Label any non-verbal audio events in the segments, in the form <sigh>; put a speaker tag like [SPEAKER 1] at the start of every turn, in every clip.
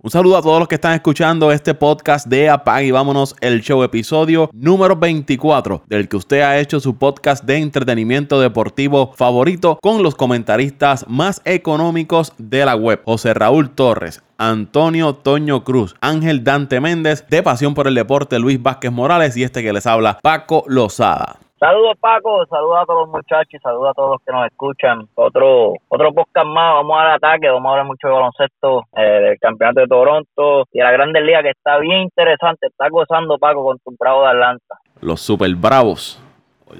[SPEAKER 1] Un saludo a todos los que están escuchando este podcast de Apaga y vámonos el show episodio número 24 del que usted ha hecho su podcast de entretenimiento deportivo favorito con los comentaristas más económicos de la web. José Raúl Torres, Antonio Toño Cruz, Ángel Dante Méndez, de Pasión por el Deporte Luis Vázquez Morales y este que les habla Paco Lozada.
[SPEAKER 2] Saludos Paco, saludos a todos los muchachos, saludos a todos los que nos escuchan. Otro otro podcast más, vamos al ataque, vamos a hablar mucho de baloncesto, eh, del campeonato de Toronto y de la Grandes Ligas que está bien interesante, está gozando Paco con tu Bravo de Atlanta.
[SPEAKER 1] Los Super Bravos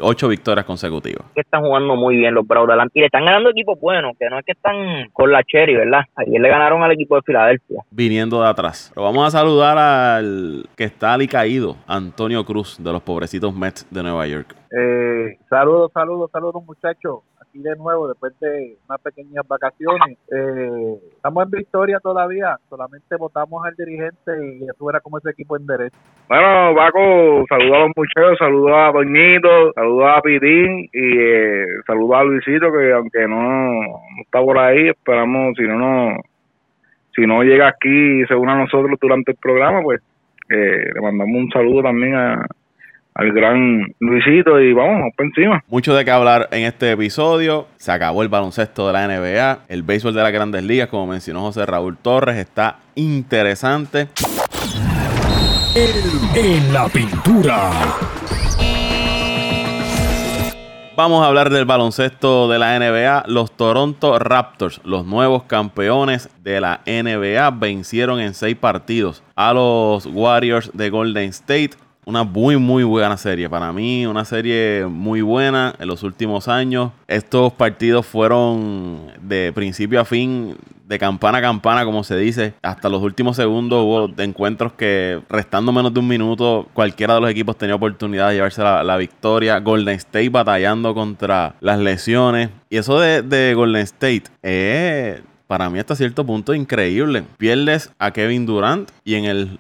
[SPEAKER 1] ocho victorias consecutivas.
[SPEAKER 2] Que están jugando muy bien los Bravos de Atlanta y le están ganando equipos buenos, que no es que están con la Cherry, ¿verdad? Ayer le ganaron al equipo de Filadelfia.
[SPEAKER 1] Viniendo de atrás. Pero vamos a saludar al que está caído, Antonio Cruz, de los pobrecitos Mets de Nueva York.
[SPEAKER 3] Eh, saludos, saludos, saludos muchachos aquí de nuevo después de unas pequeñas vacaciones. Eh, estamos en victoria todavía, solamente votamos al dirigente y eso era como ese equipo en derecho.
[SPEAKER 4] Bueno, Paco, saludos a los muchachos, saludos a Doñito, saludos a Pitín y eh, saludos a Luisito que aunque no, está por ahí, esperamos, si no, no si no llega aquí y se une a nosotros durante el programa, pues eh, le mandamos un saludo también a, al gran Luisito y vamos, por encima.
[SPEAKER 1] Mucho de qué hablar en este episodio. Se acabó el baloncesto de la NBA. El béisbol de las grandes ligas, como mencionó José Raúl Torres, está interesante.
[SPEAKER 5] En la pintura.
[SPEAKER 1] Vamos a hablar del baloncesto de la NBA. Los Toronto Raptors, los nuevos campeones de la NBA, vencieron en seis partidos a los Warriors de Golden State una muy, muy buena serie. Para mí, una serie muy buena en los últimos años. Estos partidos fueron de principio a fin, de campana a campana, como se dice. Hasta los últimos segundos hubo encuentros que, restando menos de un minuto, cualquiera de los equipos tenía oportunidad de llevarse la, victoria. Golden State batallando contra las lesiones. Y eso de, de Golden State es para mí hasta cierto punto increíble. Pierdes a Kevin Durant y en el,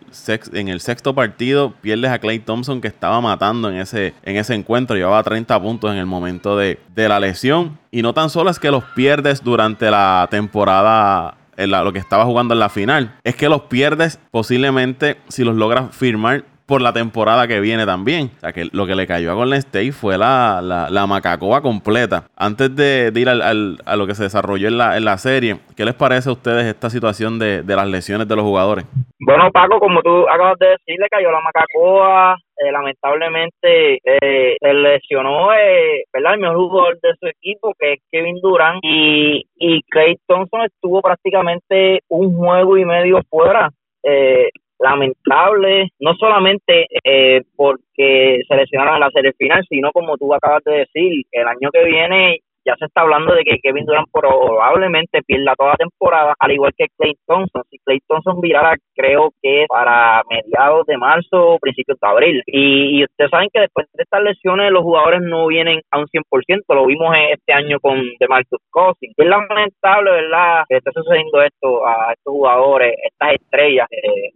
[SPEAKER 1] sexto partido pierdes a Clay Thompson que estaba matando en ese, en ese encuentro. Llevaba 30 puntos en el momento de, la lesión. Y no tan solo es que los pierdes durante la temporada lo que estaba jugando en la final. Es que los pierdes posiblemente si los logras firmar por la temporada que viene también. O sea, que lo que le cayó a Golden State fue la, la, macacoa completa. Antes de, ir al, a lo que se desarrolló en la, en la serie, ¿qué les parece a ustedes esta situación de, las lesiones de los jugadores?
[SPEAKER 2] Bueno, Paco, como tú acabas de decir, le cayó la macacoa. Eh, lamentablemente eh, se lesionó eh, ¿verdad? el mejor jugador de su equipo, que es Kevin Durant, y, y Clay Thompson estuvo prácticamente un juego y medio fuera. Eh, lamentable, no solamente eh, porque seleccionaron en la serie final, sino como tú acabas de decir, el año que viene ya se está hablando de que Kevin Durant probablemente pierda toda la temporada, al igual que Clay Thompson. Si Clay Thompson virara, creo que para mediados de marzo o principios de abril. Y, ustedes saben que después de estas lesiones los jugadores no vienen a un 100%, lo vimos este año con DeMarcus Cousins. Es lamentable, ¿verdad?, que esté sucediendo esto a estos jugadores, estas estrellas. Eh,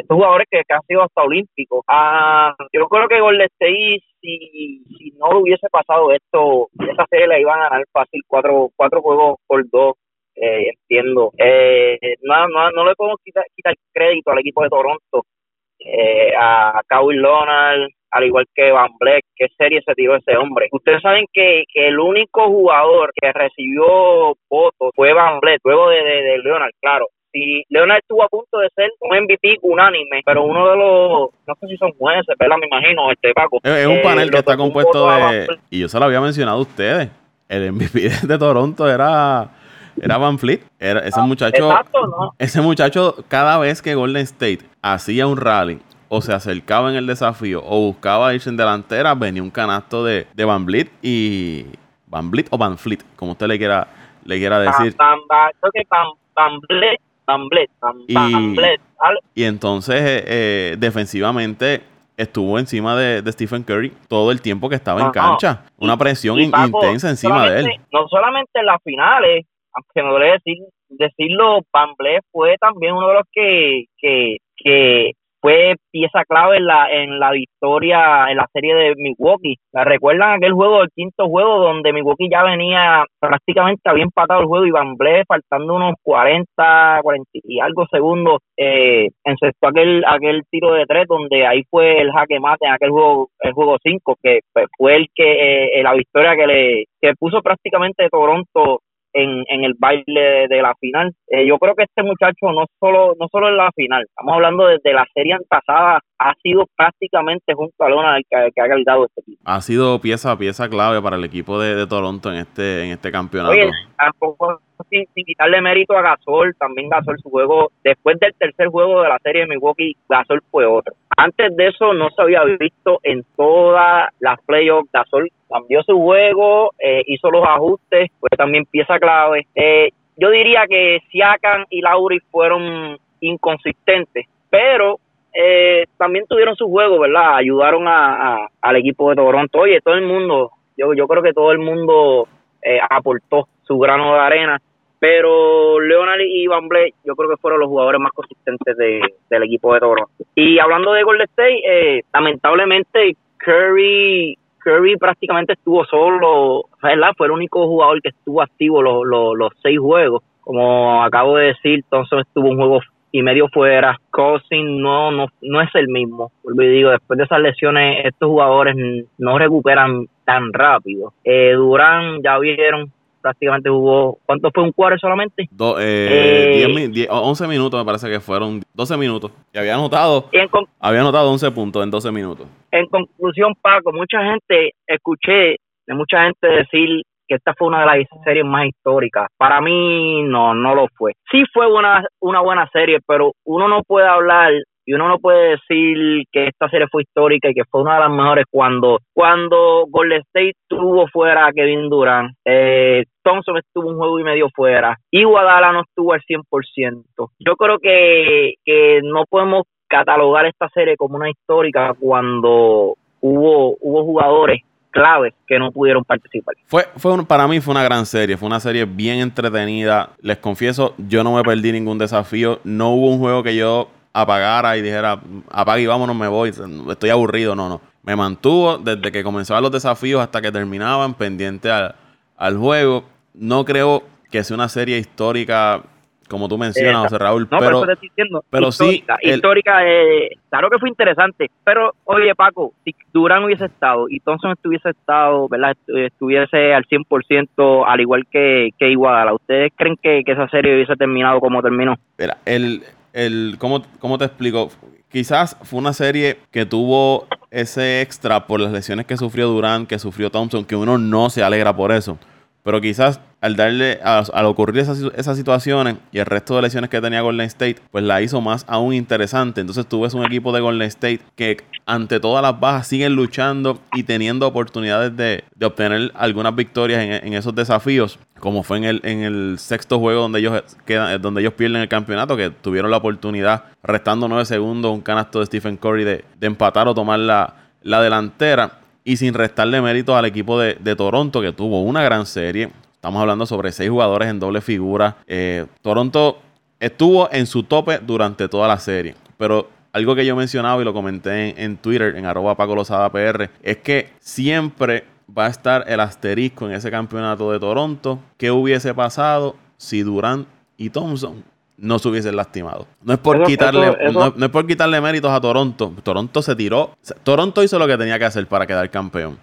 [SPEAKER 2] estos jugadores que, han sido hasta olímpicos. Ah, yo creo que Golden State, si, si no hubiese pasado esto, esa serie la iban a ganar fácil, cuatro, cuatro juegos por dos. Eh, entiendo. Eh, no, no, no le podemos quitar, quitar crédito al equipo de Toronto, eh, a Kawhi Leonard, al igual que Van Black, qué serie se tiró ese hombre. Ustedes saben que, que el único jugador que recibió votos fue Van Black, luego de, de, de Leonard, claro si Leonard estuvo a punto de ser un MVP unánime, pero uno de los, no sé si son jueces, ¿verdad? Me imagino, este Paco.
[SPEAKER 1] Es, un panel que está compuesto de, y yo se lo había mencionado a ustedes, el MVP de Toronto era era Van Fleet. Era ese ah, muchacho. Ese muchacho, cada vez que Golden State hacía un rally o se acercaba en el desafío o buscaba irse en delantera, venía un canasto de, de Van Vliet y. Van Vliet o Van Fleet, como usted le quiera, le quiera decir.
[SPEAKER 2] Van, creo que Van, Van Vliet
[SPEAKER 1] y, entonces, eh, eh, defensivamente, estuvo encima de, Stephen Curry todo el tiempo que estaba en cancha. Una presión intensa encima de él.
[SPEAKER 2] No solamente en las finales, aunque no debe decir, decirlo, Van fue también uno de los que, que, que fue pieza clave en la, en la victoria en la serie de Milwaukee. ¿La recuerdan aquel juego, el quinto juego, donde Milwaukee ya venía prácticamente había empatado el juego y Van Ble, faltando unos 40, 40 y algo segundos, eh, encestó aquel, aquel tiro de tres, donde ahí fue el jaque mate en aquel juego, el juego 5, que fue el que, eh, la victoria que le que puso prácticamente Toronto en, en el baile de la final. Eh, yo creo que este muchacho no solo no solo en la final, estamos hablando desde la serie pasada, ha sido prácticamente junto a Lona el que, ha gritado este equipo.
[SPEAKER 1] Ha sido pieza pieza clave para el equipo de, Toronto en este en este campeonato.
[SPEAKER 2] Oye, tampoco sin, quitarle mérito a Gasol, también Gasol su juego, después del tercer juego de la serie de Milwaukee, Gasol fue otro. Antes de eso no se había visto en todas las playoffs, Gasol cambió su juego, eh, hizo los ajustes, pues también pieza clave. Eh, yo diría que Siakam y Lauri fueron inconsistentes, pero eh, también tuvieron su juego, ¿verdad? Ayudaron a, al equipo de Toronto. Oye, todo el mundo, yo, yo creo que todo el mundo aportó su grano de arena, pero Leonard y Van Blake yo creo que fueron los jugadores más consistentes de, del equipo de Toronto. Y hablando de Golden State, lamentablemente Curry Curry prácticamente estuvo solo, ¿verdad? Fue el único jugador que estuvo activo los, los, seis juegos. Como acabo de decir, Thompson estuvo un juego y medio fuera. Cousin no, no, no es el mismo. y digo, después de esas lesiones, estos jugadores no recuperan tan rápido. Eh, Durán, ya vieron, prácticamente jugó, ¿cuánto fue un cuarto solamente?
[SPEAKER 1] Do, eh, 11 minutos me parece que fueron, 12 minutos. Y había anotado, había anotado 11 puntos en 12 minutos.
[SPEAKER 2] En conclusión, Paco, mucha gente, escuché de mucha gente decir que esta fue una de las series más históricas. Para mí no, no lo fue. Sí fue una, una buena serie, pero uno no puede hablar y uno no puede decir que esta serie fue histórica y que fue una de las mejores cuando cuando Golden State tuvo fuera a Kevin Durant, eh, Thompson estuvo un juego y medio fuera y Guadalajara no estuvo al 100%. Yo creo que, que no podemos catalogar esta serie como una histórica cuando hubo hubo jugadores claves que no pudieron participar.
[SPEAKER 1] Fue, fue para mí fue una gran serie, fue una serie bien entretenida. Les confieso, yo no me perdí ningún desafío. No hubo un juego que yo apagara y dijera, apague y vámonos, me voy, estoy aburrido. No, no. Me mantuvo desde que comenzaban los desafíos hasta que terminaban, pendiente al, juego. No creo que sea una serie histórica como tú mencionas, José Raúl, pero, pero
[SPEAKER 2] histórica,
[SPEAKER 1] sí.
[SPEAKER 2] Histórica, eh, claro que fue interesante, pero oye Paco, si Durán hubiese estado y Thompson estuviese estado, ¿verdad? Estuviese al 100% al igual que, que Iguala, ¿ustedes creen que, que esa serie hubiese terminado como terminó?
[SPEAKER 1] Mira, el, el ¿cómo, ¿cómo te explico? Quizás fue una serie que tuvo ese extra por las lesiones que sufrió Durán, que sufrió Thompson, que uno no se alegra por eso. Pero quizás al darle, al ocurrir esas, situaciones y el resto de lesiones que tenía Golden State, pues la hizo más aún interesante. Entonces tú ves un equipo de Golden State que ante todas las bajas siguen luchando y teniendo oportunidades de, obtener algunas victorias en, esos desafíos, como fue en el, en el sexto juego donde ellos quedan, donde ellos pierden el campeonato, que tuvieron la oportunidad, restando nueve segundos, un canasto de Stephen Curry de, empatar o tomar la delantera y sin restarle méritos al equipo de, Toronto, que tuvo una gran serie. Estamos hablando sobre seis jugadores en doble figura. Eh, Toronto estuvo en su tope durante toda la serie. Pero algo que yo mencionaba y lo comenté en, Twitter, en arroba Paco PR, es que siempre va a estar el asterisco en ese campeonato de Toronto. ¿Qué hubiese pasado si Durant y Thompson no se hubiesen lastimado. No es por quitarle, No, es por quitarle méritos a Toronto. Toronto se tiró. Toronto hizo lo que tenía que hacer para quedar campeón.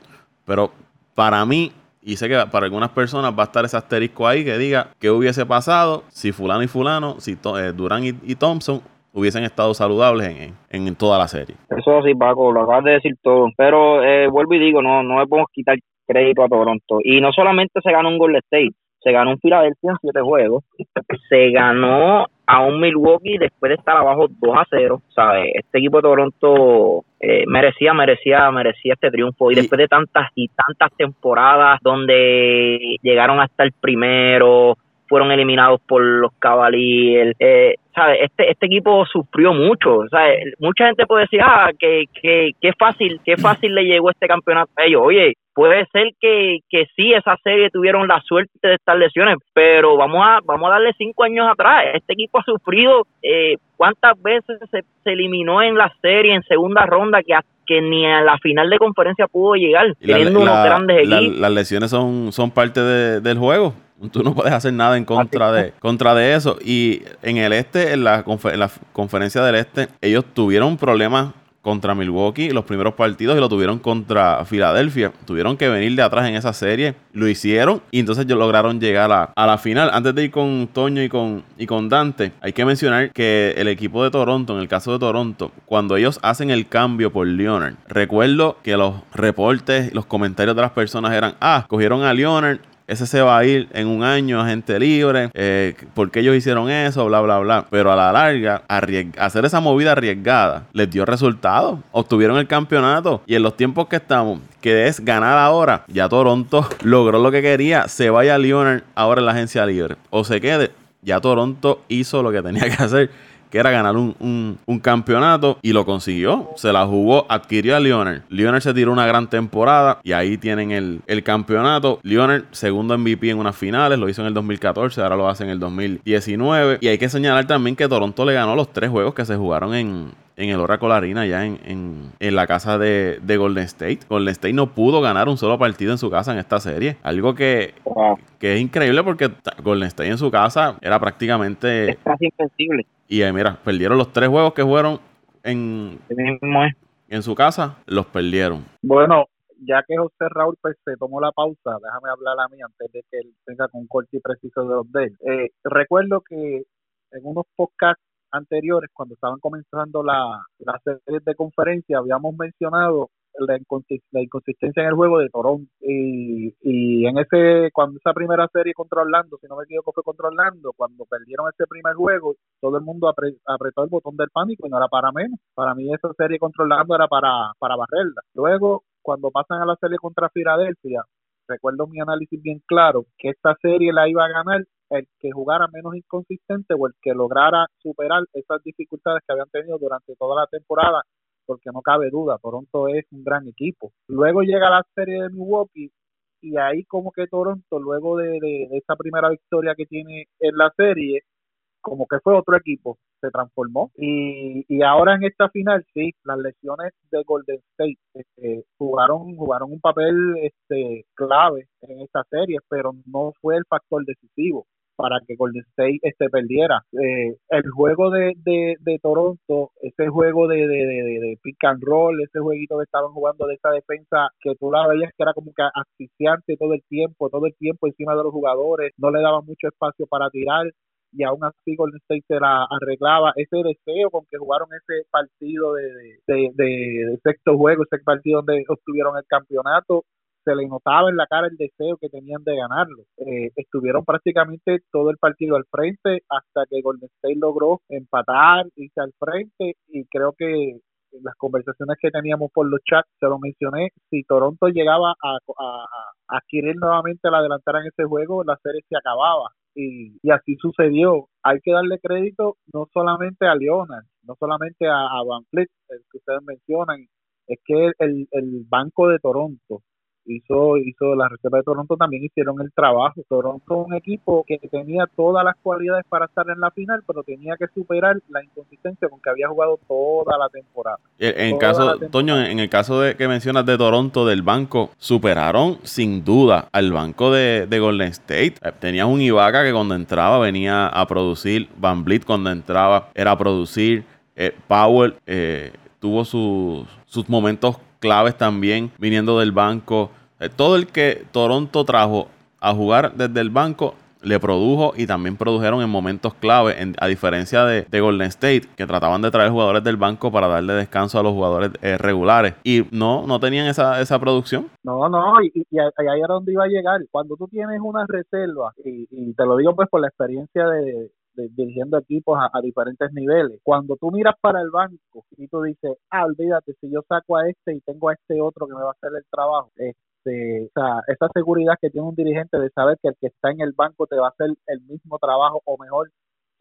[SPEAKER 1] Pero para mí, y sé que para algunas personas va a estar ese asterisco ahí que diga qué hubiese pasado si fulano y fulano, si eh, Durán y, Thompson hubiesen estado saludables en, en, toda la serie.
[SPEAKER 2] Eso sí, Paco, lo acabas de decir todo. Pero eh, vuelvo y digo, no, no le podemos quitar crédito a Toronto. Y no solamente se ganó un Golden State, se ganó un Philadelphia en siete juegos, se ganó a un Milwaukee después de estar abajo 2 a 0, ¿sabes? Este equipo de Toronto eh, merecía, merecía, merecía este triunfo y después de tantas y tantas temporadas donde llegaron hasta el primero, fueron eliminados por los Cavaliers, eh, ¿sabes? Este, este equipo sufrió mucho, ¿sabes? Mucha gente puede decir, ah, que, que, que fácil, qué fácil le llegó este campeonato a ellos. Oye, puede ser que, que sí, esa serie tuvieron la suerte de estas lesiones, pero vamos a, vamos a darle cinco años atrás. Este equipo ha sufrido, eh, ¿cuántas veces se, se eliminó en la serie, en segunda ronda, que, que ni a la final de conferencia pudo llegar, teniendo unos grandes equipos?
[SPEAKER 1] las lesiones son, son parte del juego. Tú no puedes hacer nada en contra de, contra de eso. Y en el este, en la, en la conferencia del este, ellos tuvieron problemas contra Milwaukee los primeros partidos y lo tuvieron contra Filadelfia. Tuvieron que venir de atrás en esa serie. Lo hicieron y entonces lograron llegar a, a, la final. Antes de ir con Toño y con, y con Dante, hay que mencionar que el equipo de Toronto, en el caso de Toronto, cuando ellos hacen el cambio por Leonard, recuerdo que los reportes, los comentarios de las personas eran, ah, cogieron a Leonard, ese se va a ir en un año a gente libre, eh, porque ellos hicieron eso, bla, bla, bla. Pero a la larga, hacer esa movida arriesgada les dio resultados, obtuvieron el campeonato. Y en los tiempos que estamos, que es ganar ahora, ya Toronto <laughs> logró lo que quería, se vaya a Leonard ahora en la agencia libre. O se quede, ya Toronto hizo lo que tenía que hacer que era ganar un, campeonato y lo consiguió. Se la jugó, adquirió a Leonard. Leonard se tiró una gran temporada y ahí tienen el, el campeonato. Leonard, segundo MVP en unas finales, lo hizo en el 2014, ahora lo hace en el 2019. Y hay que señalar también que Toronto le ganó los tres juegos que se jugaron en, en el Oracle Arena, ya en, la casa de, Golden State. Golden State no pudo ganar un solo partido en su casa en esta serie. Algo que, que es increíble porque Golden State en su casa era prácticamente...
[SPEAKER 2] Es casi invencible.
[SPEAKER 1] Y ahí, mira, perdieron los tres juegos que fueron en, en su casa, los perdieron.
[SPEAKER 3] Bueno, ya que José Raúl pues, se tomó la pausa, déjame hablar a mí antes de que él tenga con un corte y preciso de los de él. Eh, recuerdo que en unos podcasts anteriores, cuando estaban comenzando la, la serie de conferencia, habíamos mencionado la, inconsistencia en el juego de Toronto. Y, y en ese cuando esa primera serie contra Orlando si no me equivoco fue contra Orlando cuando perdieron ese primer juego todo el mundo apretó el botón del pánico y no era para menos. Para mí esa serie contra Orlando era para para barrerla. Luego cuando pasan a la serie contra Filadelfia recuerdo mi análisis bien claro que esta serie la iba a ganar el que jugara menos inconsistente o el que lograra superar esas dificultades que habían tenido durante toda la temporada, porque no cabe duda, Toronto es un gran equipo. Luego llega la serie de Milwaukee y ahí como que Toronto, luego de, de, esa primera victoria que tiene en la serie, como que fue otro equipo, se transformó. Y, y ahora en esta final, sí, las lesiones de Golden State este, jugaron, jugaron un papel este, clave en esta serie, pero no fue el factor decisivo para que Golden State este perdiera. Eh, el juego de, de, Toronto, ese juego de, de, pick and roll, ese jueguito que estaban jugando de esa defensa que tú la veías que era como que asfixiante todo el tiempo, todo el tiempo encima de los jugadores, no le daba mucho espacio para tirar y aún así Golden State se la arreglaba. Ese deseo con que jugaron ese partido de, de, de sexto juego, ese partido donde obtuvieron el campeonato, se le notaba en la cara el deseo que tenían de ganarlo. Eh, estuvieron prácticamente todo el partido al frente hasta que Golden State logró empatar, irse al frente y creo que en las conversaciones que teníamos por los chats, se lo mencioné, si Toronto llegaba a, adquirir nuevamente la delantera en ese juego, la serie se acababa. Y, así sucedió. Hay que darle crédito no solamente a Leonard, no solamente a, Van Fleet, el que ustedes mencionan, es que el, el banco de Toronto hizo, hizo la Reserva de Toronto también hicieron el trabajo. Toronto un equipo que tenía todas las cualidades para estar en la final, pero tenía que superar la inconsistencia con que había jugado toda la temporada.
[SPEAKER 1] En, caso, Toño, en el caso de que mencionas de Toronto del banco, superaron sin duda al banco de, Golden State. Eh, tenías un Ibaka que cuando entraba venía a producir, Van Vliet cuando entraba era a producir, eh, Powell eh, tuvo sus, sus momentos claves también viniendo del banco. Eh, todo el que Toronto trajo a jugar desde el banco le produjo y también produjeron en momentos clave, a diferencia de, Golden State, que trataban de traer jugadores del banco para darle descanso a los jugadores eh, regulares. Y no, no tenían esa, esa producción.
[SPEAKER 3] No, no, y, ahí era donde iba a llegar. Cuando tú tienes una reserva, y te lo digo pues por la experiencia de, dirigiendo equipos a, diferentes niveles. Cuando tú miras para el banco y tú dices, ah, olvídate, si yo saco a este y tengo a este otro que me va a hacer el trabajo, este, o sea, esa seguridad que tiene un dirigente de saber que el que está en el banco te va a hacer el mismo trabajo o mejor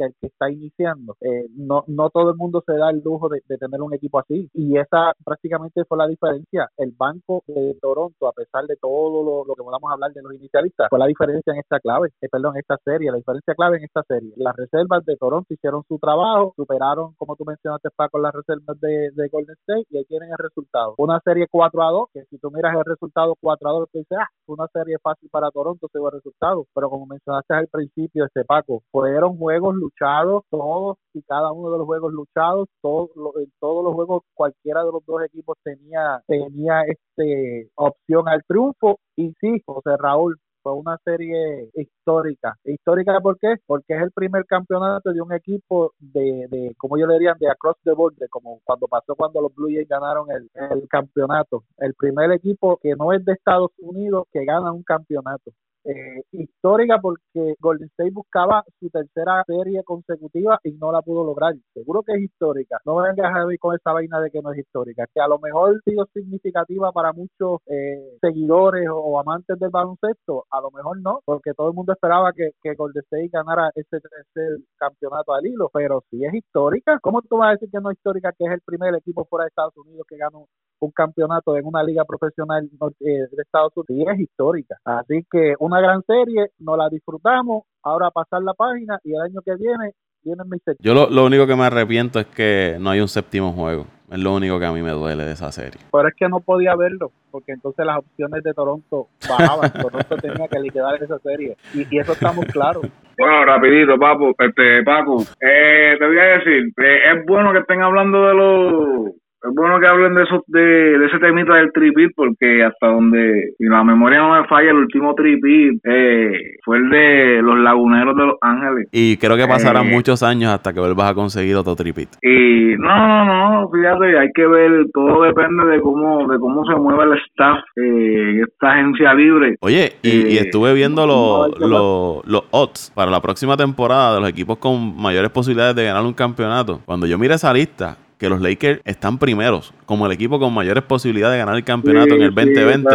[SPEAKER 3] que que está iniciando. Eh, no, no todo el mundo se da el lujo de, tener un equipo así. Y esa prácticamente fue la diferencia. El banco de Toronto, a pesar de todo lo, lo que podamos hablar de los inicialistas, fue la diferencia en esta clave, eh, perdón, esta serie, la diferencia clave en esta serie. Las reservas de Toronto hicieron su trabajo, superaron, como tú mencionaste, Paco, las reservas de, de Golden State y ahí tienen el resultado. Una serie 4 a 2, que si tú miras el resultado 4 a 2, tú dices, ah, una serie fácil para Toronto, se el resultado. Pero como mencionaste al principio, este Paco, fueron juegos luchados, todos y cada uno de los juegos luchados, todos, en todos los juegos cualquiera de los dos equipos tenía, tenía este opción al triunfo. Y sí, José Raúl, fue una serie histórica. ¿Histórica por qué? Porque es el primer campeonato de un equipo de, de como yo le diría, de across the board, como cuando pasó cuando los Blue Jays ganaron el, el campeonato. El primer equipo que no es de Estados Unidos que gana un campeonato eh, histórica porque Golden State buscaba su tercera serie consecutiva y no la pudo lograr. Seguro que es histórica. No vengas a ver con esa vaina de que no es histórica. Que a lo mejor sido significativa para muchos eh, seguidores o, amantes del baloncesto. A lo mejor no, porque todo el mundo esperaba que, que Golden State ganara ese tercer campeonato al hilo. Pero si es histórica, ¿cómo tú vas a decir que no es histórica? Que es el primer equipo fuera de Estados Unidos que ganó un campeonato en una liga profesional eh, de Estados Unidos. Y es histórica. Así que una gran serie, nos la disfrutamos, ahora pasar la página y el año que viene viene mi
[SPEAKER 1] Yo lo, lo, único que me arrepiento es que no hay un séptimo juego. Es lo único que a mí me duele de esa serie.
[SPEAKER 3] Pero es que no podía verlo, porque entonces las opciones de Toronto bajaban. Toronto tenía que liquidar esa serie. Y, eso está muy claro.
[SPEAKER 4] Bueno, rapidito, Papo, este, Paco, eh, te voy a decir, eh, es bueno que estén hablando de los es bueno que hablen de eso, de, ese temita del tripit, porque hasta donde si la memoria no me falla, el último tripit eh, fue el de los laguneros de Los Ángeles.
[SPEAKER 1] Y creo que pasarán eh, muchos años hasta que vuelvas a conseguir otro tripit.
[SPEAKER 4] Y no, no, no, fíjate, hay que ver, todo depende de cómo, de cómo se mueva el staff eh, esta agencia libre.
[SPEAKER 1] Oye, y, eh, estuve viendo los, los, los odds para la próxima temporada de los equipos con mayores posibilidades de ganar un campeonato. Cuando yo mire esa lista, que los Lakers están primeros, como el equipo con mayores posibilidades de ganar el campeonato en el 2020.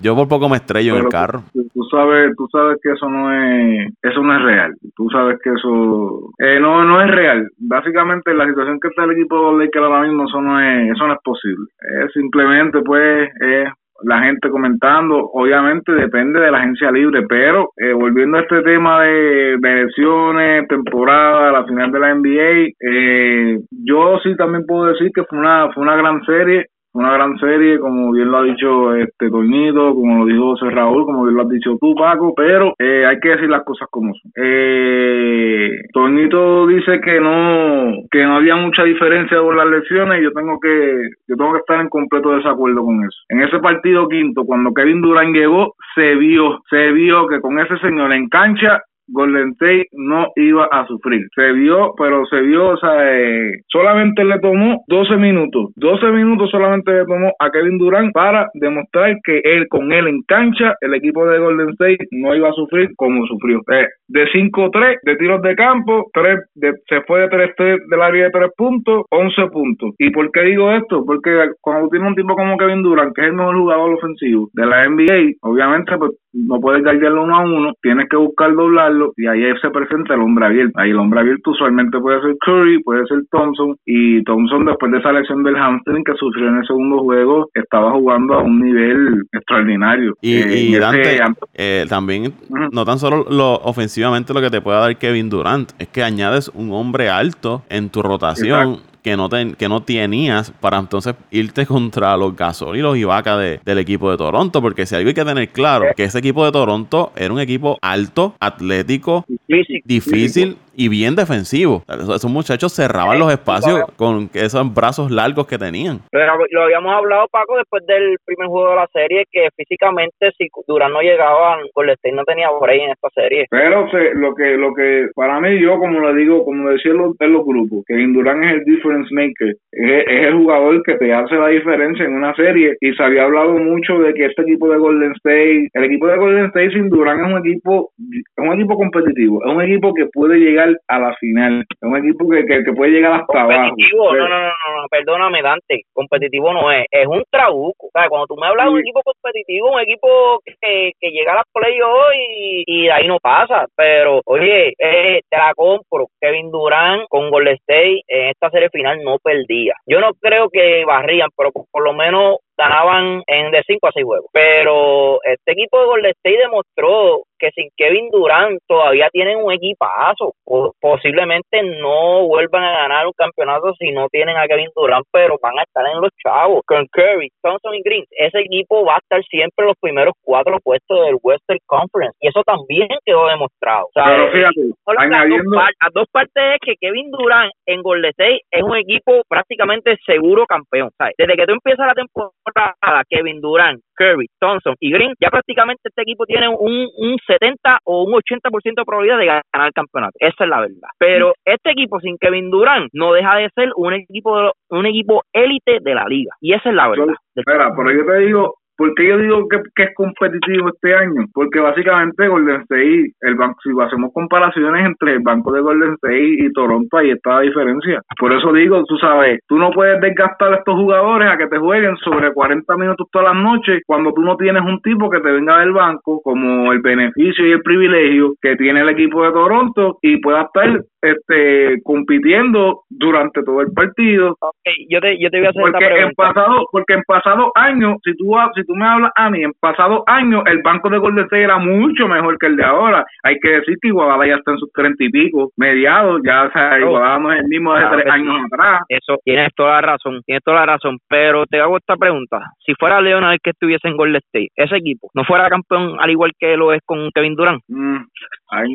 [SPEAKER 1] yo por poco me estrello en el carro.
[SPEAKER 4] Tú sabes, tú sabes que eso no es, eso no es real. Tú sabes que eso eh, no, no es real. Básicamente la situación que está el equipo de los Lakers ahora mismo, eso no es, eso no es posible. Es simplemente pues es la gente comentando, obviamente depende de la agencia libre, pero eh, volviendo a este tema de, de elecciones, temporada, la final de la NBA, eh, yo sí también puedo decir que fue una, fue una gran serie, una gran serie, como bien lo ha dicho este Toñito, como lo dijo José Raúl, como bien lo has dicho tú, Paco, pero eh, hay que decir las cosas como son. Eh, Toñito dice que no, que no había mucha diferencia por las lesiones y yo tengo que, yo tengo que estar en completo desacuerdo con eso. En ese partido quinto, cuando Kevin Durant llegó, se vio, se vio que con ese señor en cancha Golden State no iba a sufrir. Se vio, pero se vio, o sea, eh, solamente le tomó 12 minutos. 12 minutos solamente le tomó a Kevin Durant para demostrar que él, con él en cancha, el equipo de Golden State no iba a sufrir como sufrió. Eh, de 5-3, de tiros de campo, 3 se fue de 3-3 del área de 3 puntos, 11 puntos. ¿Y por qué digo esto? Porque cuando tienes un tipo como Kevin Durant, que es el mejor jugador ofensivo de la NBA, obviamente pues no puedes guardarlo uno a uno, tienes que buscar doblarlo y ahí se presenta el hombre abierto. Ahí el hombre abierto usualmente puede ser Curry, puede ser Thompson y Thompson después de esa lección del hamstring que sufrió en el segundo juego estaba jugando a un nivel extraordinario.
[SPEAKER 1] Y, eh, Dante, eh, también no tan solo lo, ofensivamente lo que te puede dar Kevin Durant, es que añades un hombre alto en tu rotación que no, que no tenías para entonces irte <laughs> contra los Gasol y Ibaka de, del equipo de Toronto. Porque si algo hay que tener claro, que ese equipo de Toronto era un equipo alto, atlético, difícil y bien defensivo. Esos muchachos cerraban los espacios con esos brazos largos que tenían.
[SPEAKER 2] Pero lo habíamos hablado, Paco, después del primer juego de la serie, que físicamente si Durán no llegaba, el State no tenía por ahí en esta serie.
[SPEAKER 4] Pero lo que lo que para mí, yo como le digo, como decía en los, los grupos, que Durán es el difference maker, es, es, el jugador que te hace la diferencia en una serie y se había hablado mucho de que este equipo de Golden State, el equipo de Golden State sin Durán es un equipo, es un equipo competitivo, es un equipo que puede llegar llegar a la final. Es un equipo que, que, puede llegar hasta abajo.
[SPEAKER 2] Competitivo, no, no, no, no, perdóname, Dante. Competitivo no es, es un trabuco. O sea, cuando tú me hablas de un equipo competitivo, un equipo que, que llega a las playoffs y, y de ahí no pasa. Pero, oye, eh, te la compro. Kevin Durant con Golden State en esta serie final no perdía. Yo no creo que barrían, pero por lo menos ganaban en de 5 a 6 juegos. Pero este equipo de Golden State demostró que sin Kevin Durant todavía tienen un equipazo. Posiblemente no vuelvan a ganar un campeonato si no tienen a Kevin Durant, pero van a estar en los chavos. Con Curry, Thompson y Green, ese equipo va a estar siempre en los primeros cuatro puestos del Western Conference. Y eso también quedó demostrado.
[SPEAKER 4] pero fíjate,
[SPEAKER 2] añadiendo... las, dos, partes es que Kevin Durant en Golden State es un equipo prácticamente seguro campeón. Desde que tú empiezas la temporada Kevin Durant, Curry, Thompson y Green, ya prácticamente este equipo tiene un, un 70 o un 80% de probabilidad de ganar el campeonato. Esa es la verdad. Pero este equipo sin Kevin Durant no deja de ser un equipo un equipo élite de la liga. Y esa es la verdad.
[SPEAKER 4] Espera, pero yo te digo, ¿Por qué yo digo que, que, es competitivo este año? Porque básicamente Golden State, el banco, si hacemos comparaciones entre el banco de Golden State y Toronto, ahí está la diferencia. Por eso digo, tú sabes, tú no puedes desgastar a estos jugadores a que te jueguen sobre 40 minutos todas las noches cuando tú no tienes un tipo que te venga del banco como el beneficio y el privilegio que tiene el equipo de Toronto y pueda estar este compitiendo durante todo el partido.
[SPEAKER 2] Okay, yo te, yo te voy a hacer
[SPEAKER 4] porque en pasado porque en pasado años, si tú si tú me hablas a mí, en pasado años el banco de Golden State era mucho mejor que el de ahora. Hay que decir que Igualada ya está en sus treinta y pico, mediados, ya o sea, Igualada no es el mismo de tres años atrás.
[SPEAKER 2] Eso, tienes toda la razón, tienes toda la razón, pero te hago esta pregunta. Si fuera Leonard que estuviese en Golden State, ese equipo, ¿no fuera campeón al igual que lo es con Kevin Durant?
[SPEAKER 4] Mm,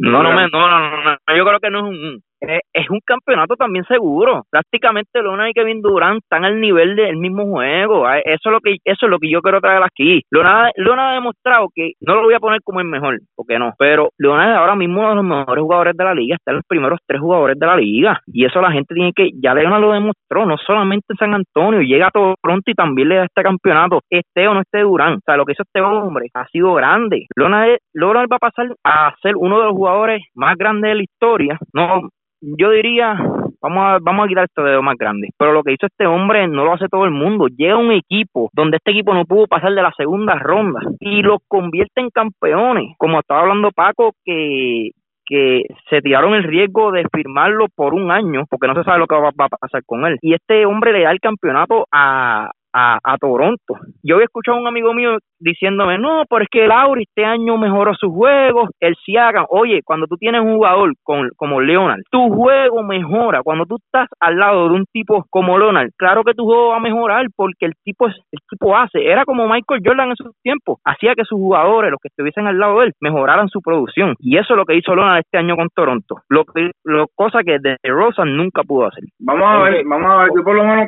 [SPEAKER 2] no, no, no, no, no, yo creo que no es un es, un campeonato también seguro. Prácticamente Lona y Kevin Durant están al nivel del mismo juego. Ah, eso es lo que eso es lo que yo quiero traer aquí. Lona, Lona ha demostrado que no lo voy a poner como el mejor, porque no, pero Leona es ahora mismo uno de los mejores jugadores de la liga, está en los primeros tres jugadores de la liga. Y eso la gente tiene que, ya Leona lo demostró, no solamente en San Antonio, llega a todo pronto y también le da este campeonato, esté o no esté Durant. O sea, lo que hizo este hombre ha sido grande. Lona, Lona va a pasar a ser uno de los jugadores más grandes de la historia. No, yo diría, vamos a, vamos a quitar este dedo más grande, pero lo que hizo este hombre no lo hace todo el mundo. Llega un equipo donde este equipo no pudo pasar de la segunda ronda y los convierte en campeones. Como estaba hablando Paco, que que se tiraron el riesgo de firmarlo por un año porque no se sabe lo que va, va, a pasar con él. Y este hombre le da el campeonato a, a, a, Toronto. Yo había escuchado a un amigo mío diciéndome, no, pero es que Lauri este año mejoró su juego, el Siakam. Oye, cuando tú tienes un jugador con, como Leonard, tu juego mejora. Cuando tú estás al lado de un tipo como Leonard, claro que tu juego va a mejorar porque el tipo, el tipo hace. Era como Michael Jordan en esos tiempos. Hacía que sus jugadores, los que estuviesen al lado de él, mejoraran su producción. Y eso es lo que hizo Leonard este año con Toronto. Lo que, lo, cosa que de Rosa nunca pudo hacer.
[SPEAKER 4] Vamos a ver, vamos a ver. Yo por lo menos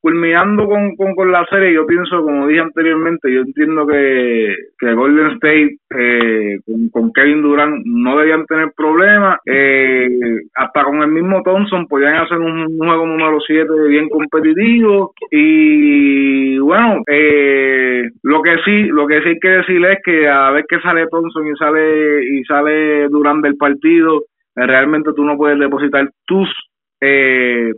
[SPEAKER 4] culminando con con, la serie, yo pienso, como dije anteriormente, yo entiendo que, que Golden State eh, con, Kevin Durant no debían tener problemas. Eh, hasta con el mismo Thompson podían hacer un juego número 7 bien competitivo. Y bueno, eh, lo que sí, lo que sí hay que decirle es que a ver que sale Thompson y sale y sale Durant del partido, realmente tú no puedes depositar tus eh,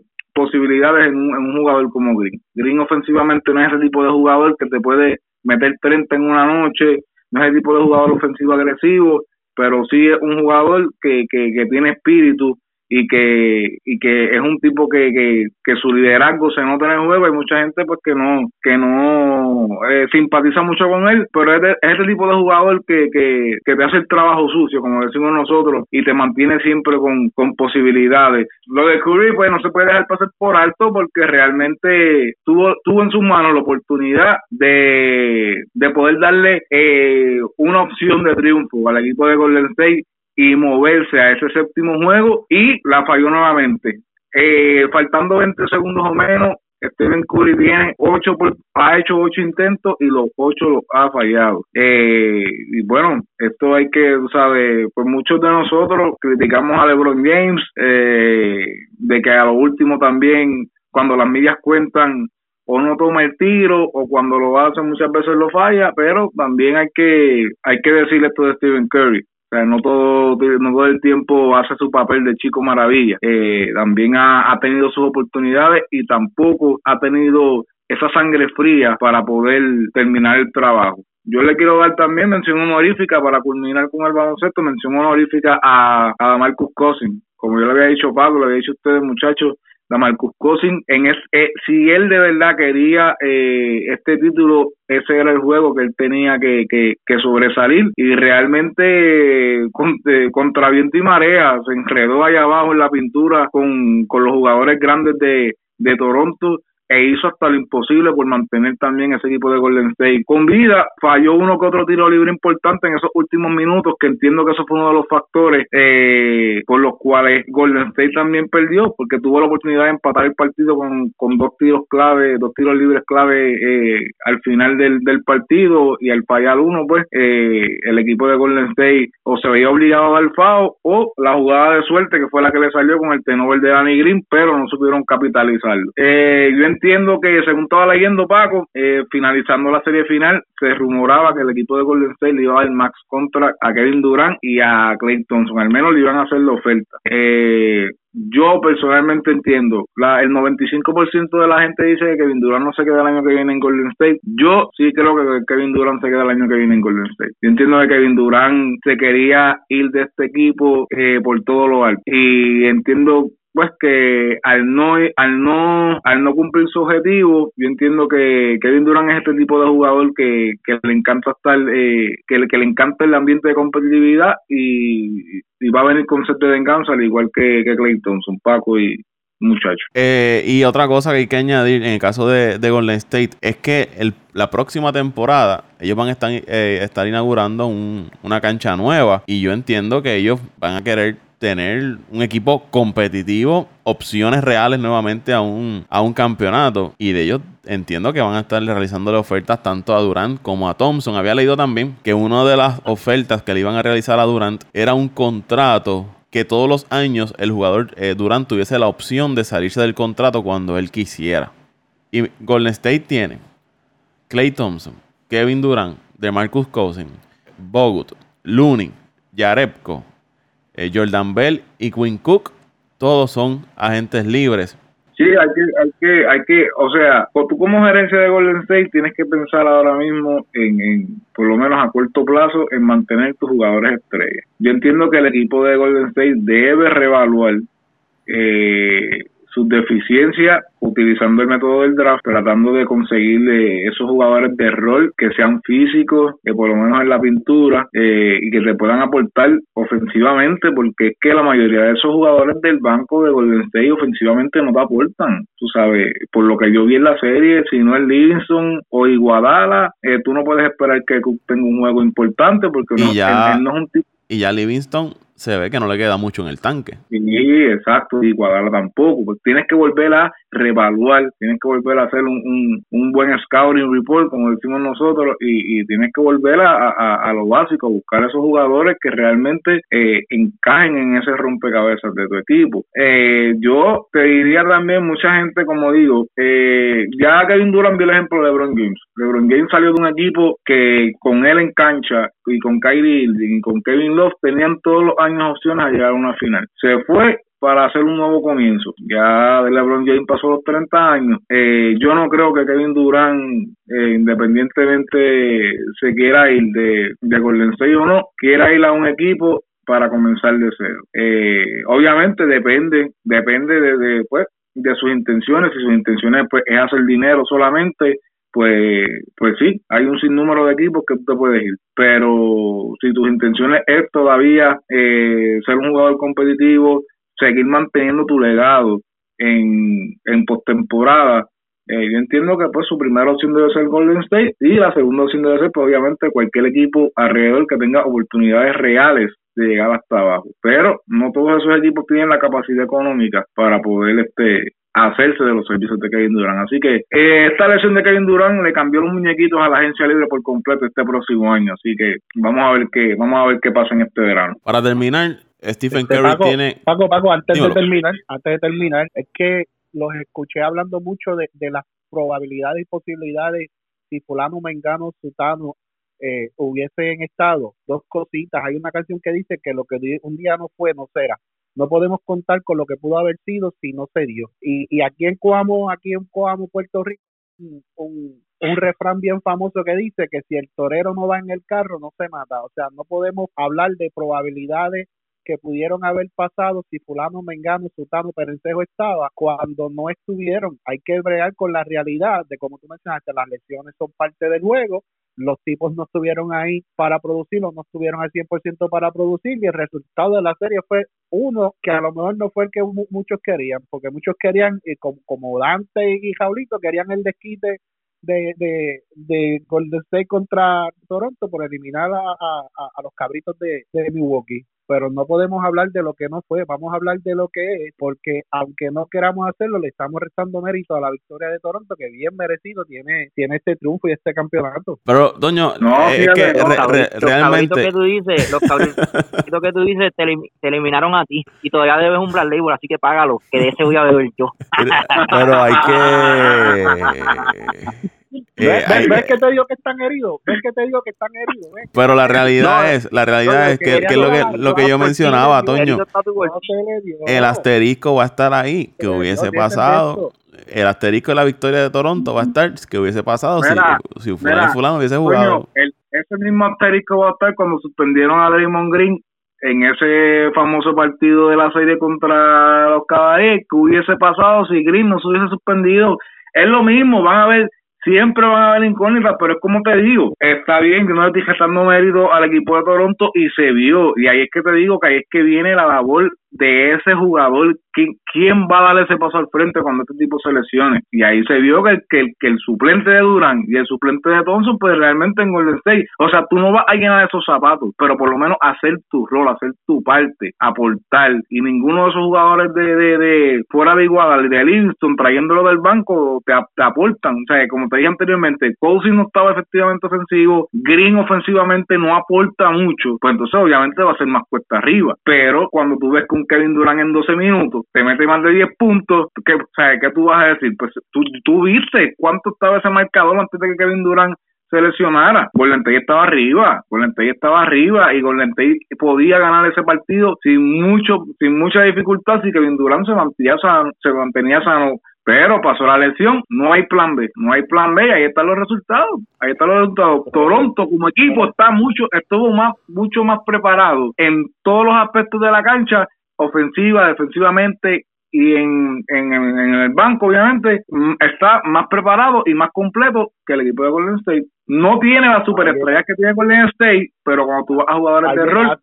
[SPEAKER 4] posibilidades en un, jugador como Green. Green ofensivamente no es ese tipo de jugador que te puede meter 30 en una noche, no es el tipo de jugador ofensivo agresivo, pero sí es un jugador que, que, que tiene espíritu y que y que es un tipo que, que, que, su liderazgo se nota en el juego. Hay mucha gente pues que no que no eh, simpatiza mucho con él pero es, ese tipo de jugador que, que, que te hace el trabajo sucio como decimos nosotros y te mantiene siempre con, con posibilidades. Lo de Curry pues no se puede dejar pasar por alto porque realmente tuvo tuvo en sus manos la oportunidad de, de poder darle eh, una opción de triunfo al equipo de Golden State y moverse a ese séptimo juego y la falló nuevamente. Eh, faltando 20 segundos o menos, Steven Curry tiene ocho ha hecho ocho intentos y los ocho los ha fallado. Eh, y bueno, esto hay que, sabe, pues muchos de nosotros criticamos a LeBron James eh, de que a lo último también cuando las medias cuentan o no toma el tiro o cuando lo hace muchas veces lo falla, pero también hay que hay que decirle esto de Stephen Curry No todo, no todo el tiempo hace su papel de chico maravilla. Eh, también ha, ha tenido sus oportunidades y tampoco ha tenido esa sangre fría para poder terminar el trabajo. Yo le quiero dar también mención honorífica para culminar con el baloncesto, mención honorífica a, a Marcus Cousin. Como yo le había dicho Pablo, le había dicho a ustedes muchachos, Marcus Cousin, en es, eh, si él de verdad quería eh, este título, ese era el juego que él tenía que, que, sobresalir y realmente contra viento y marea se enredó allá abajo en la pintura con, con los jugadores grandes de, de Toronto e hizo hasta lo imposible por mantener también ese equipo de Golden State con vida. Falló uno que otro tiro libre importante en esos últimos minutos, que entiendo que eso fue uno de los factores eh, por los cuales Golden State también perdió, porque tuvo la oportunidad de empatar el partido con, con dos tiros clave, dos tiros libres clave eh, al final del, del partido y al fallar uno, pues eh, el equipo de Golden State o se veía obligado a dar FAO o la jugada de suerte que fue la que le salió con el tenover de Danny Green, pero no supieron capitalizarlo. Eh, yo entiendo que, según estaba leyendo Paco, eh, finalizando la serie final, se rumoraba que el equipo de Golden State le iba a dar max contra a Kevin Durant y a Clay Thompson. Al menos le iban a hacer la oferta. Eh, yo personalmente entiendo, la, el 95% de la gente dice que Kevin Durant no se queda el año que viene en Golden State. Yo sí creo que Kevin Durant se queda el año que viene en Golden State. Yo entiendo que Kevin Durant se quería ir de este equipo eh, por todo lo alto. Y entiendo pues que al no al no al no cumplir su objetivo yo entiendo que Kevin Durant es este tipo de jugador que, que le encanta estar eh, que, que le encanta el ambiente de competitividad y, va a venir con de venganza al igual que, que Clay Thompson Paco y muchachos.
[SPEAKER 1] Eh, y otra cosa que hay que añadir en el caso de, de Golden State es que el, la próxima temporada ellos van a estar, eh, estar inaugurando un, una cancha nueva y yo entiendo que ellos van a querer tener un equipo competitivo, opciones reales nuevamente a un, a un campeonato. Y de ellos entiendo que van a estar realizándole ofertas tanto a Durant como a Thompson. Había leído también que una de las ofertas que le iban a realizar a Durant era un contrato que todos los años el jugador eh, Durant tuviese la opción de salirse del contrato cuando él quisiera. Y Golden State tiene Clay Thompson, Kevin Durant, DeMarcus Cousins, Bogut, Looney, Yarebko, eh, Jordan Bell y Quinn Cook, todos son agentes libres.
[SPEAKER 4] Sí, hay que, hay que, hay que, o sea, tú como gerencia de Golden State tienes que pensar ahora mismo en, en, por lo menos a corto plazo, en mantener tus jugadores estrellas. Yo entiendo que el equipo de Golden State debe reevaluar eh, sus deficiencias utilizando el método del draft, tratando de conseguir esos jugadores de rol que sean físicos, que por lo menos en la pintura, eh, y que te puedan aportar ofensivamente, porque es que la mayoría de esos jugadores del banco de Golden State ofensivamente no te aportan. Tú sabes, por lo que yo vi en la serie, si no es Livingston o Iguadala, eh, tú no puedes esperar que tenga un juego importante, porque no, él no es un tipo.
[SPEAKER 1] Y ya Livingston se ve que no le queda mucho en el tanque.
[SPEAKER 4] Sí, exacto, y Guadalajara tampoco. Pues tienes que volver a reevaluar, tienes que volver a hacer un, un, buen scouting report, como decimos nosotros, y, y tienes que volver a, a, lo básico, buscar esos jugadores que realmente eh, encajen en ese rompecabezas de tu equipo. Eh, yo te diría también, mucha gente, como digo, eh, ya Kevin Durant vio el ejemplo de LeBron James. LeBron James salió de un equipo que con él en cancha y con Kyrie y con Kevin Love tenían todos los años opciones a llegar a una final. Se fue para hacer un nuevo comienzo. Ya LeBron James pasó los 30 años. Eh, yo no creo que Kevin Durant, eh, independientemente se quiera ir de, de Golden State o no, quiera ir a un equipo para comenzar de cero. Eh, obviamente depende, depende de, de, pues, de sus intenciones. Si sus intenciones pues, es hacer dinero solamente, pues, pues sí, hay un sinnúmero de equipos que tú te puedes ir. Pero si tus intenciones es todavía eh, ser un jugador competitivo, seguir manteniendo tu legado en, en postemporada, eh, yo entiendo que pues su primera opción debe ser Golden State y la segunda opción debe ser pues, obviamente cualquier equipo alrededor que tenga oportunidades reales de llegar hasta abajo. Pero no todos esos equipos tienen la capacidad económica para poder este hacerse de los servicios de Kevin Durant. Así que eh, esta lesión de Kevin Durant le cambió los muñequitos a la agencia libre por completo este próximo año. Así que vamos a ver qué, vamos a ver qué pasa en este verano.
[SPEAKER 1] Para terminar, Stephen este, Curry tiene.
[SPEAKER 3] Paco, Paco, antes de terminar, antes de terminar, es que los escuché hablando mucho de, de las probabilidades y posibilidades si fulano, mengano, sutano eh, hubiesen estado dos cositas. Hay una canción que dice que lo que un día no fue, no será. No podemos contar con lo que pudo haber sido si no se dio. Y, y aquí en Coamo, aquí en Coamo, Puerto Rico, un, un refrán bien famoso que dice que si el torero no va en el carro, no se mata. O sea, no podemos hablar de probabilidades que pudieron haber pasado si fulano, mengano, sutano, perencejo estaba cuando no estuvieron. Hay que bregar con la realidad de como tú mencionaste, las lesiones son parte del juego, los tipos no estuvieron ahí para producirlo, no estuvieron al 100% para producir y el resultado de la serie fue uno que a lo mejor no fue el que muchos querían, porque muchos querían, y como, Dante y Jaulito, querían el desquite de, de, de Golden State contra Toronto por eliminar a, a, los cabritos de Milwaukee pero no podemos hablar de lo que no fue, vamos a hablar de lo que es, porque aunque no queramos hacerlo, le estamos restando mérito a la victoria de Toronto, que bien merecido tiene, tiene este triunfo y este campeonato.
[SPEAKER 1] Pero, Doño, es que realmente...
[SPEAKER 2] que tú dices, los cabritos que tú dices te, eliminaron a ti y todavía debes un Black Label, así que págalo, que de ese voy a beber yo. <laughs>
[SPEAKER 1] pero hay
[SPEAKER 3] que... <laughs> ¿Ves, eh, que te digo que están heridos? ¿Ves que te digo que están heridos?
[SPEAKER 1] Pero la realidad es, la realidad es que, es lo que, lo que yo mencionaba, Toño. El asterisco va a estar ahí, que hubiese pasado. El asterisco de la victoria de Toronto va a estar, que hubiese pasado si, si fulano, fulano hubiese jugado.
[SPEAKER 4] ese mismo asterisco va a estar cuando suspendieron a Draymond Green en ese famoso partido de la serie contra los Cavaliers, que hubiese pasado si Green no se hubiese suspendido. Es lo mismo, van a ver siempre van a haber incógnitas, pero es como te digo, está bien que no estoy gestando mérito al equipo de Toronto y se vio, y ahí es que te digo que ahí es que viene la labor de ese jugador, ¿quién va a darle ese paso al frente cuando este tipo se lesione? Y ahí se vio que, que, que el suplente de Durán y el suplente de Thompson, pues realmente en Golden State, o sea, tú no vas a llenar esos zapatos, pero por lo menos hacer tu rol, hacer tu parte, aportar, y ninguno de esos jugadores de, de, de fuera de Iguadal, de Livingston, trayéndolo del banco, te, te aportan, o sea, como te dije anteriormente, Cousins no estaba efectivamente ofensivo, Green ofensivamente no aporta mucho, pues entonces obviamente va a ser más cuesta arriba, pero cuando tú ves que Kevin Durant en 12 minutos, te mete más de 10 puntos, ¿qué, o ¿qué tú vas a decir? Pues tú, tú viste cuánto estaba ese marcador antes de que Kevin Durant se lesionara. Golden State estaba arriba, Golden State estaba arriba y Golden State podía ganar ese partido sin mucho, sin mucha dificultad si Kevin Durant se mantenía sano, se mantenía sano. Pero pasó la lesión, no hay plan B, no hay plan B, ahí están los resultados, ahí están los resultados. Toronto como equipo está mucho, estuvo más, mucho más preparado en todos los aspectos de la cancha ofensiva, defensivamente y en, en, el banco, obviamente, mm, está más preparado y más completo que el equipo de Golden State. No tiene las superestrellas que tiene Golden State, pero cuando tú vas a jugadores de rol,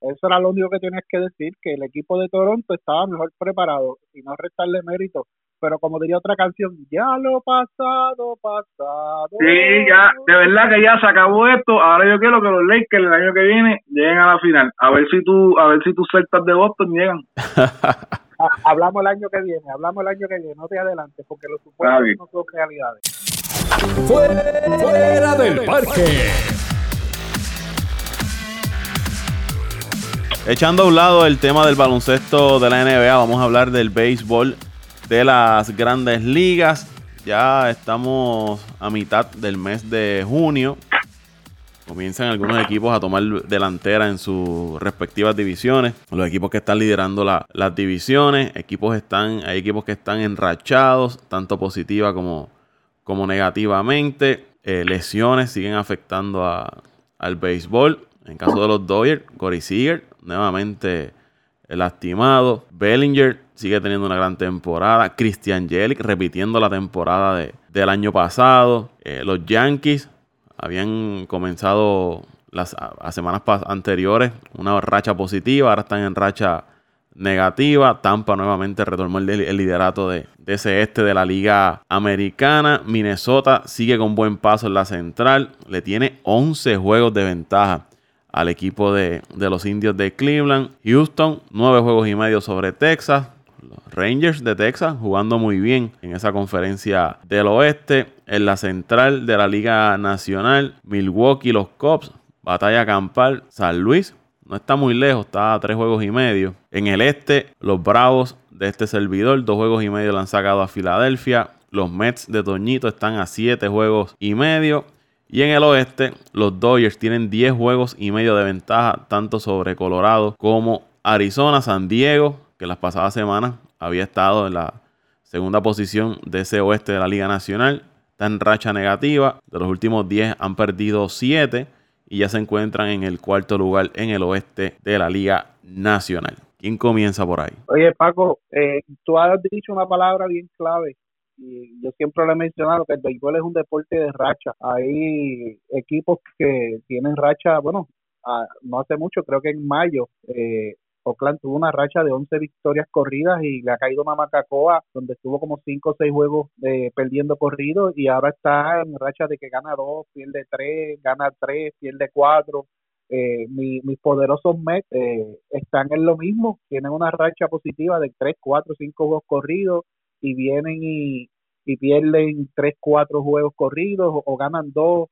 [SPEAKER 3] Eso era lo único que tienes que decir, que el equipo de Toronto estaba mejor preparado y no restarle mérito pero como diría otra canción, ya lo pasado, pasado.
[SPEAKER 4] Sí, ya, de verdad que ya se acabó esto. Ahora yo quiero que los Lakers el año que viene lleguen a la final. A ver si tú, a ver si tus celtas de Boston llegan. <laughs>
[SPEAKER 3] hablamos el año que viene, hablamos el año que viene, no te adelantes, porque los supuestos no son realidades.
[SPEAKER 5] Fuera del parque.
[SPEAKER 1] Echando a un lado el tema del baloncesto de la NBA, vamos a hablar del béisbol de las grandes ligas. Ya estamos a mitad del mes de junio. Comienzan algunos equipos a tomar delantera en sus respectivas divisiones. Los equipos que están liderando las divisiones. Equipos están, hay equipos que están enrachados, tanto positiva como, como negativamente. Eh, lesiones siguen afectando al béisbol. En caso de los Dodgers, Corey Seager nuevamente lastimado. Bellinger sigue teniendo una gran temporada. Christian Jelic repitiendo la temporada de, del año pasado. Eh, los Yankees habían comenzado las a, semanas anteriores una racha positiva, ahora están en racha negativa. Tampa nuevamente retomó el, el liderato de, de, ese este de la Liga Americana. Minnesota sigue con buen paso en la central, le tiene 11 juegos de ventaja al equipo de, de los indios de Cleveland. Houston, 9 juegos y medio sobre Texas. Rangers de Texas jugando muy bien en esa conferencia del oeste. En la central de la Liga Nacional, Milwaukee, los Cubs, batalla campal, San Luis. No está muy lejos, está a tres juegos y medio. En el este, los Bravos de este servidor, dos juegos y medio le han sacado a Filadelfia. Los Mets de Toñito están a siete juegos y medio. Y en el oeste, los Dodgers tienen 10 juegos y medio de ventaja, tanto sobre Colorado como Arizona, San Diego, que las pasadas semanas había estado en la segunda posición de ese oeste de la Liga Nacional. Está en racha negativa. De los últimos 10 han perdido 7 y ya se encuentran en el cuarto lugar en el oeste de la Liga Nacional. ¿Quién comienza por ahí?
[SPEAKER 3] Oye, Paco, eh, tú has dicho una palabra bien clave y yo siempre le he mencionado que el béisbol es un deporte de racha. Hay equipos que tienen racha, bueno, no hace mucho, creo que en mayo, eh, Oakland tuvo una racha de 11 victorias corridas y le ha caído una Macacoa donde estuvo como 5 o 6 juegos eh, perdiendo corridos y ahora está en racha de que gana 2, pierde 3, gana 3, pierde 4. Eh, mis poderosos Mets eh, están en lo mismo, tienen una racha positiva de 3, 4, 5 juegos corridos y vienen y, y pierden 3, 4 juegos corridos o, ganan 2,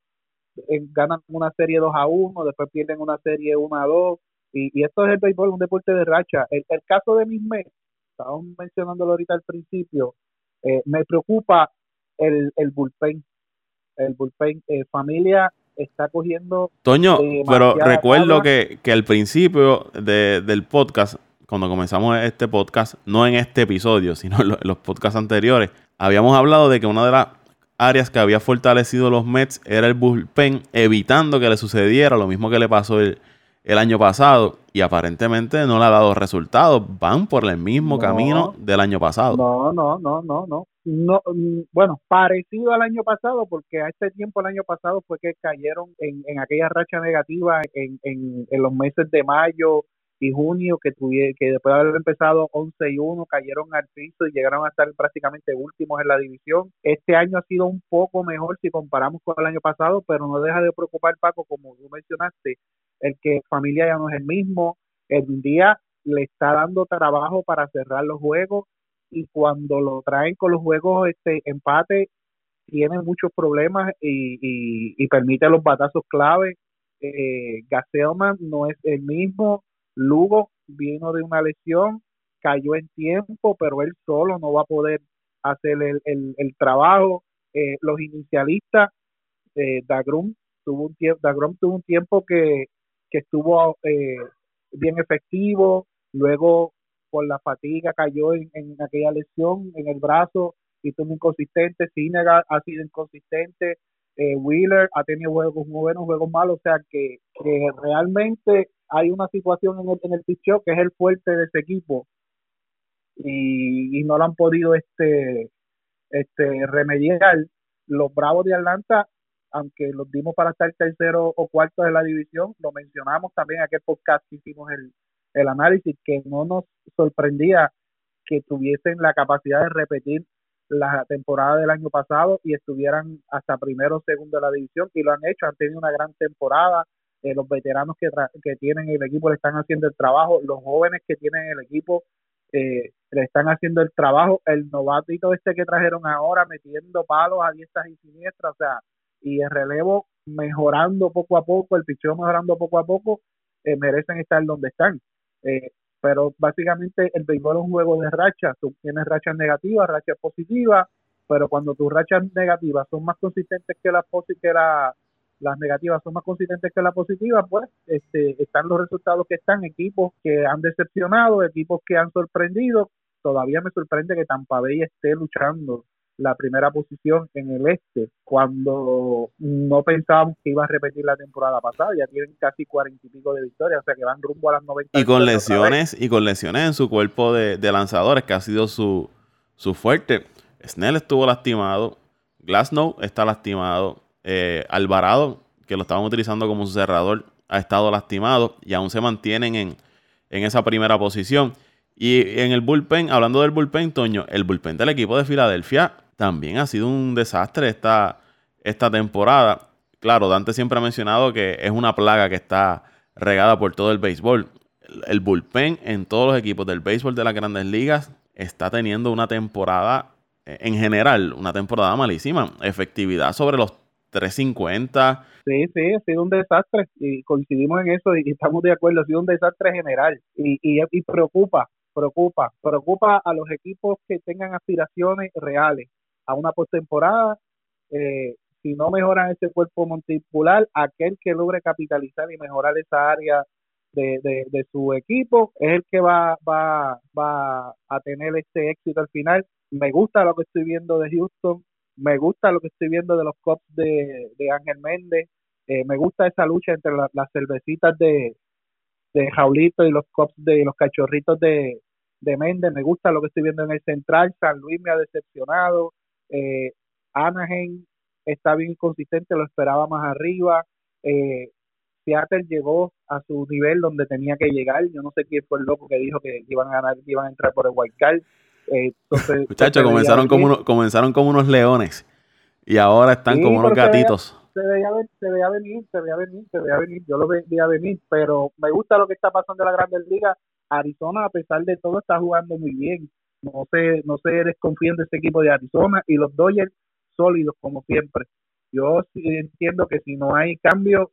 [SPEAKER 3] ganan una serie 2 a 1, después pierden una serie 1 a 2 y, y esto es el béisbol, un deporte de racha. El, el caso de mis Mets, estábamos mencionándolo ahorita al principio, eh, me preocupa el, el bullpen. El bullpen, familia está cogiendo.
[SPEAKER 1] Toño, pero recuerdo que, que, al principio de, del podcast, cuando comenzamos este podcast, no en este episodio, sino en los, podcasts anteriores, habíamos hablado de que una de las áreas que había fortalecido los Mets era el bullpen, evitando que le sucediera lo mismo que le pasó el, el año pasado y aparentemente no le ha dado resultados. Van por el mismo camino del año pasado.
[SPEAKER 3] No, no, no, no, no. no mm, bueno, parecido al año pasado, porque a este tiempo el año pasado fue que cayeron en, en aquella racha negativa en, en, en los meses de mayo, y junio que tuvieron, que después de haber empezado 11 y 1 cayeron al piso y llegaron a estar prácticamente últimos en la división. Este año ha sido un poco mejor si comparamos con el año pasado, pero no deja de preocupar Paco, como tú mencionaste, el que familia ya no es el mismo, el día le está dando trabajo para cerrar los juegos y cuando lo traen con los juegos este empate tiene muchos problemas y, y, permite los batazos clave. Eh, no es el mismo, Lugo vino de una lesión, cayó en tiempo, pero él solo no va a poder hacer el, el, trabajo. Eh, los inicialistas, eh, Dagrum tuvo un tiempo, Dagrum tuvo un tiempo que, que estuvo eh, bien efectivo, luego por la fatiga cayó en, aquella lesión en el brazo y tuvo inconsistente, Sinega ha sido inconsistente, eh, Wheeler ha tenido juegos buenos, juegos malos, o sea que, realmente hay una situación en el, en el picheo que es el fuerte de ese equipo y, no lo han podido este este remediar. Los Bravos de Atlanta aunque los dimos para estar tercero o cuarto de la división lo mencionamos también en aquel podcast que hicimos el, el análisis que no nos sorprendía que tuviesen la capacidad de repetir la temporada del año pasado y estuvieran hasta primero o segundo de la división y lo han hecho, han tenido una gran temporada, eh, los veteranos que, que tienen el equipo le están haciendo el trabajo, los jóvenes que tienen el equipo eh, le están haciendo el trabajo, el novatito este que trajeron ahora metiendo palos a diestas y siniestras, o sea, y el relevo mejorando poco a poco, el picheo mejorando poco a poco, eh, merecen estar donde están. pero básicamente el béisbol es un juego de rachas, tú tienes rachas negativas, rachas positivas, pero cuando tus rachas negativas son más consistentes que las que la las negativas son más consistentes que las positivas, pues este, están los resultados que están, equipos que han decepcionado, equipos que han sorprendido. Todavía me sorprende que Tampa Bay esté luchando la primera posición en el este, cuando no pensábamos que iba a repetir la temporada pasada, ya tienen casi cuarenta y pico de victorias, o sea que van rumbo a las 90.
[SPEAKER 1] Y con lesiones, y con lesiones en su cuerpo de, de lanzadores, que ha sido su, su fuerte. Snell estuvo lastimado, Glasnow está lastimado, eh, Alvarado, que lo estaban utilizando como su cerrador, ha estado lastimado y aún se mantienen en, esa primera posición. Y en el bullpen, hablando del bullpen, Toño, el bullpen del equipo de Filadelfia también ha sido un desastre esta, esta temporada. Claro, Dante siempre ha mencionado que es una plaga que está regada por todo el béisbol. El bullpen en todos los equipos del béisbol de las grandes ligas está teniendo una temporada, eh, en general, una temporada malísima. Efectividad sobre los 350.
[SPEAKER 3] Sí, sí, ha sido un desastre y coincidimos en eso y, estamos de acuerdo, ha sido un desastre general y, y, preocupa, preocupa, preocupa a los equipos que tengan aspiraciones reales a una postemporada. Eh, si no mejoran ese cuerpo monticular, aquel que logre capitalizar y mejorar esa área de, de, su equipo es el que va, va, va a tener este éxito al final. Me gusta lo que estoy viendo de Houston, me gusta lo que estoy viendo de los Cops de, de Ángel Méndez, eh, me gusta esa lucha entre las cervecitas de, de Jaulito y los Cops de los cachorritos de, de Méndez, me gusta lo que estoy viendo en el central, San Luis me ha decepcionado, eh, Anaheim está bien consistente, lo esperaba más arriba, eh, Seattle llegó a su nivel donde tenía que llegar, yo no sé quién fue el loco que dijo que iban a ganar, que iban a entrar por el wild card. Eh, <laughs>
[SPEAKER 1] Muchachos, comenzaron como, unos, comenzaron como unos leones y ahora están como unos gatitos.
[SPEAKER 3] Se veía, se veía, venir, se veía venir, se veía venir, yo lo veía venir, pero me gusta lo que está pasando en la Grandes Ligas. Arizona, a pesar de todo, está jugando muy bien. No sé, no sé, desconfíen de este equipo de Arizona y los Dodgers sólidos como siempre. Yo entiendo que si no hay cambio,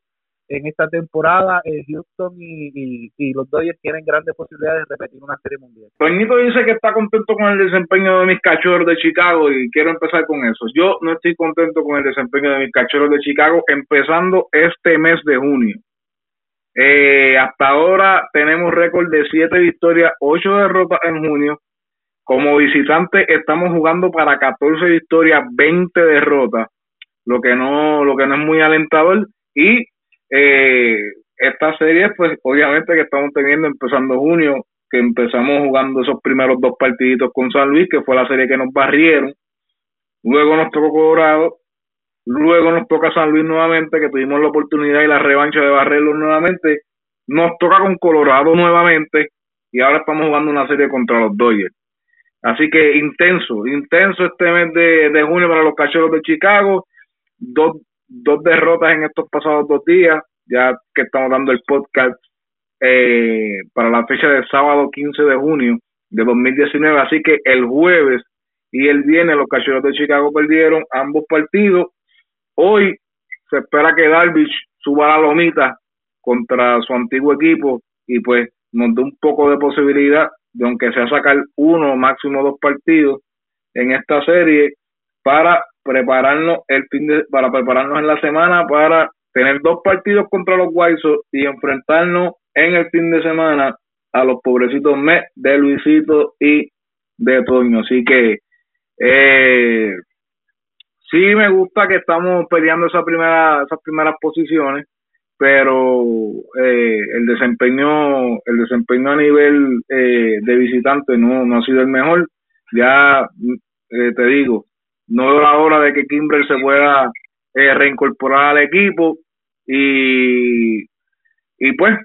[SPEAKER 3] en esta temporada eh, Houston y, y, los Dodgers tienen grandes posibilidades de repetir una serie mundial.
[SPEAKER 4] Toñito dice que está contento con el desempeño de mis cachorros de Chicago y quiero empezar con eso. Yo no estoy contento con el desempeño de mis cachorros de Chicago empezando este mes de junio. Eh, hasta ahora tenemos récord de 7 victorias, 8 derrotas en junio. Como visitante estamos jugando para 14 victorias, 20 derrotas, lo que no lo que no es muy alentador y eh, esta serie, pues obviamente que estamos teniendo empezando junio, que empezamos jugando esos primeros dos partiditos con San Luis, que fue la serie que nos barrieron. Luego nos tocó Colorado, luego nos toca San Luis nuevamente, que tuvimos la oportunidad y la revancha de barrerlos nuevamente. Nos toca con Colorado nuevamente y ahora estamos jugando una serie contra los Dodgers. Así que intenso, intenso este mes de, de junio para los cachorros de Chicago. Dos, dos derrotas en estos pasados dos días, ya que estamos dando el podcast eh, para la fecha del sábado 15 de junio de 2019. Así que el jueves y el viernes los Cachorros de Chicago perdieron ambos partidos. Hoy se espera que Darvish suba la lomita contra su antiguo equipo y pues nos dé un poco de posibilidad de aunque sea sacar uno máximo dos partidos en esta serie para prepararnos el fin de, para prepararnos en la semana para tener dos partidos contra los White y enfrentarnos en el fin de semana a los pobrecitos Mets de Luisito y de Toño. Así que eh, sí me gusta que estamos peleando esa primera, esas primeras posiciones, pero eh, el desempeño, el desempeño a nivel eh, de visitante no, no ha sido el mejor. Ya eh, te digo, no veo la hora de que Kimbrel se pueda eh, reincorporar al equipo y, y pues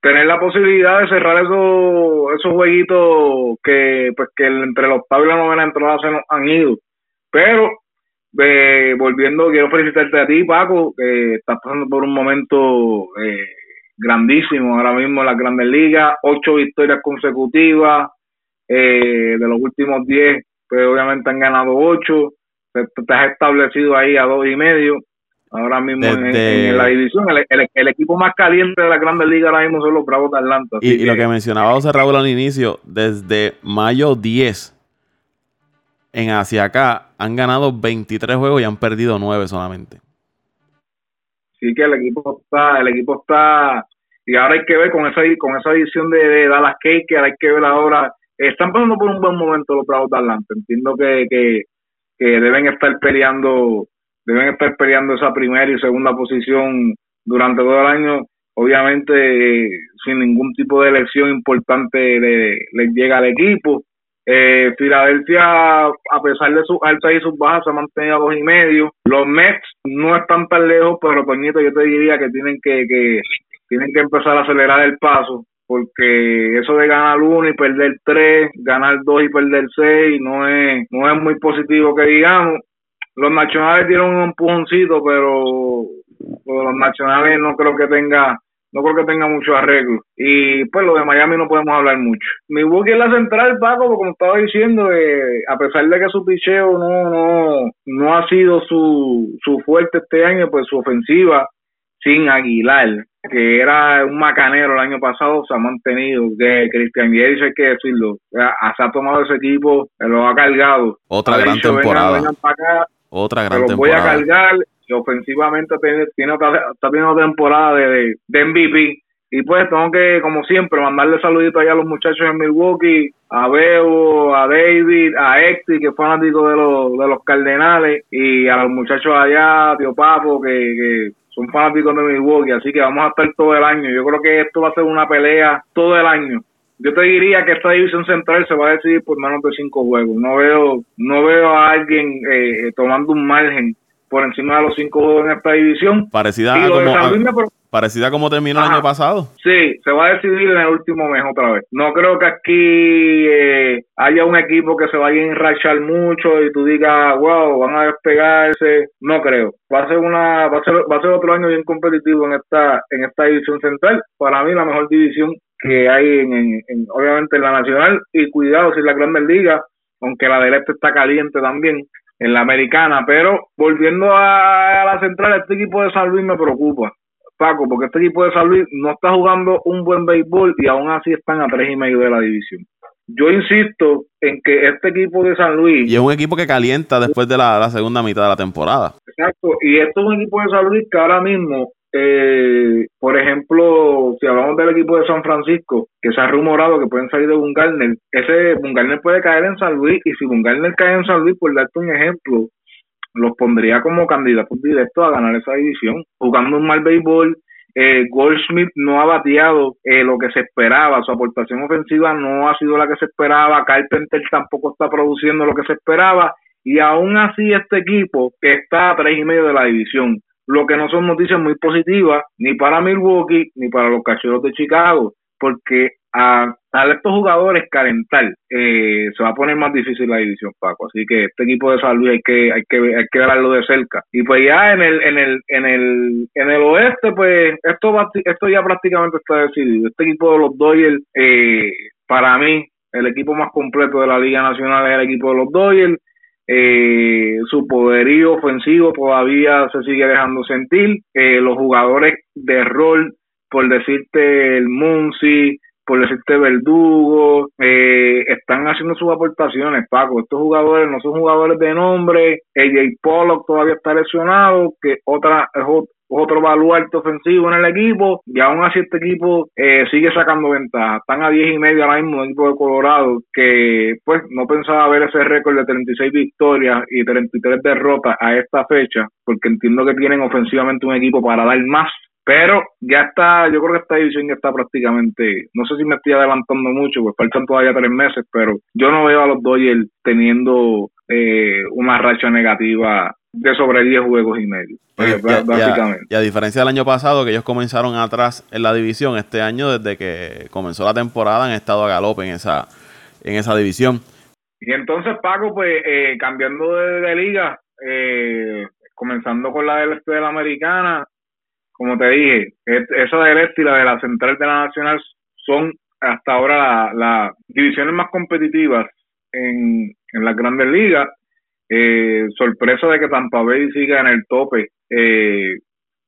[SPEAKER 4] tener la posibilidad de cerrar esos, esos jueguitos que pues que entre los octava y la novena entrada se nos han ido. Pero eh, volviendo, quiero felicitarte a ti, Paco, que estás pasando por un momento eh, grandísimo ahora mismo en las grandes ligas, ocho victorias consecutivas, eh, de los últimos diez, pues obviamente han ganado ocho, te, has establecido ahí a dos y medio. Ahora mismo en, la división, el, equipo más caliente de la Grandes Ligas ahora mismo son los Bravos de Atlanta.
[SPEAKER 1] Y, lo que mencionaba José Raúl al inicio, desde mayo 10 en hacia acá han ganado 23 juegos y han perdido 9 solamente.
[SPEAKER 4] Sí que el equipo está, el equipo está, y ahora hay que ver con esa con esa edición de, Dallas Cake, ahora hay que ver ahora, están pasando por un buen momento los Bravos de. Entiendo que, que deben estar peleando, deben estar peleando esa primera y segunda posición durante todo el año. Obviamente, sin ningún tipo de elección importante les llega al equipo. Eh, Filadelfia, a pesar de sus altas y sus bajas, se ha mantenido a dos y medio. Los Mets no están tan lejos, pero Toñito, yo te diría que tienen que, que tienen que empezar a acelerar el paso porque eso de ganar uno y perder tres, ganar dos y perder seis, no es, no es muy positivo que digamos. Los nacionales dieron un empujoncito, pero los nacionales no creo que tenga no creo que tenga mucho arreglo. Y pues lo de Miami no podemos hablar mucho. Mi Milwaukee es la central, Paco, como estaba diciendo, eh, a pesar de que su picheo no, no, no ha sido su, su fuerte este año, pues su ofensiva sin Aguilar que era un macanero el año pasado, se ha mantenido. Que Cristian Yeris, hay que decirlo, se ha tomado ese equipo, lo ha cargado.
[SPEAKER 1] Otra gran temporada. Otra gran
[SPEAKER 4] temporada. voy a cargar y ofensivamente tiene, tiene está teniendo temporada de, de MVP. Y pues tengo que, como siempre, mandarle saluditos allá a los muchachos en Milwaukee, a Bebo, a David, a Exti, que es fanático de los, de los Cardenales, y a los muchachos allá, Tío Papo, que, que son fanáticos de Milwaukee, así que vamos a estar todo el año. Yo creo que esto va a ser una pelea todo el año. Yo te diría que esta división central se va a decidir por menos de cinco juegos. No veo, no veo a alguien eh, tomando un margen por encima de los cinco juegos en esta división.
[SPEAKER 1] Parecida a como, parecida como terminó el año pasado.
[SPEAKER 4] Sí, se va a decidir en el último mes otra vez. No creo que aquí eh, haya un equipo que se vaya a enrachar mucho y tú digas, wow, van a despegarse. No creo. Va a ser una, va a ser, va a ser otro año bien competitivo en esta, en esta división central. Para mí la mejor división que hay en, en- en- obviamente en la nacional y cuidado si la Grandes Ligas, aunque la del este está caliente también en la americana, pero volviendo a, la central, este equipo de San Luis me preocupa. Paco, porque este equipo de San Luis no está jugando un buen béisbol y aún así están a tres y medio de la división. Yo insisto en que este equipo de San Luis,
[SPEAKER 1] Y es un equipo que calienta después de la, la segunda mitad de la temporada.
[SPEAKER 4] exacto, y esto es un equipo de San Luis que ahora mismo, eh, por ejemplo, si hablamos del equipo de San Francisco, que se ha rumorado que pueden salir de Bungarner, ese Bungarner puede caer en San Luis y si Bungarner cae en San Luis, por darte un ejemplo, los pondría como candidatos directos a ganar esa división, jugando un mal béisbol. Eh, Goldschmidt no ha bateado eh, lo que se esperaba, su aportación ofensiva no ha sido la que se esperaba, Carpenter tampoco está produciendo lo que se esperaba, y aún así este equipo está a tres y medio de la división, lo que no son noticias muy positivas ni para Milwaukee ni para los Cachorros de Chicago, porque a, a estos jugadores calentar eh, se va a poner más difícil la división Paco. Así que este equipo de San Luis hay que hay que hay que verlo de cerca. Y pues ya en el en el en el en el oeste pues esto va, esto ya prácticamente está decidido. Este equipo de los Dodgers eh, para mí el equipo más completo de la Liga Nacional es el equipo de los Dodgers eh, su poderío ofensivo todavía se sigue dejando sentir eh, los jugadores de rol por decirte el Muncy por decirte Verdugo, eh, están haciendo sus aportaciones, Paco. Estos jugadores no son jugadores de nombre. AJ Pollock todavía está lesionado, que otra es otro baluarte ofensivo en el equipo, y aún así este equipo eh, sigue sacando ventaja. Están a 10 y medio ahora mismo el equipo de Colorado, que pues no pensaba ver ese récord de 36 victorias y 33 derrotas a esta fecha, porque entiendo que tienen ofensivamente un equipo para dar más pero ya está, yo creo que esta división ya está prácticamente, no sé si me estoy adelantando mucho, pues faltan todavía tres meses, pero yo no veo a los Dodgers teniendo eh, una racha negativa de sobre 10 juegos y medio, eh, básicamente.
[SPEAKER 1] y a diferencia del año pasado, que ellos comenzaron atrás en la división, este año, desde que comenzó la temporada, han estado a galope en esa, en esa división.
[SPEAKER 4] Y entonces, Paco, pues eh, cambiando de, de liga, eh, comenzando con la del este de la americana, como te dije, es- esa del este y la de la central de la nacional son hasta ahora las la divisiones más competitivas en, en las grandes ligas. Eh, sorpresa de que Tampa Bay siga en el tope eh,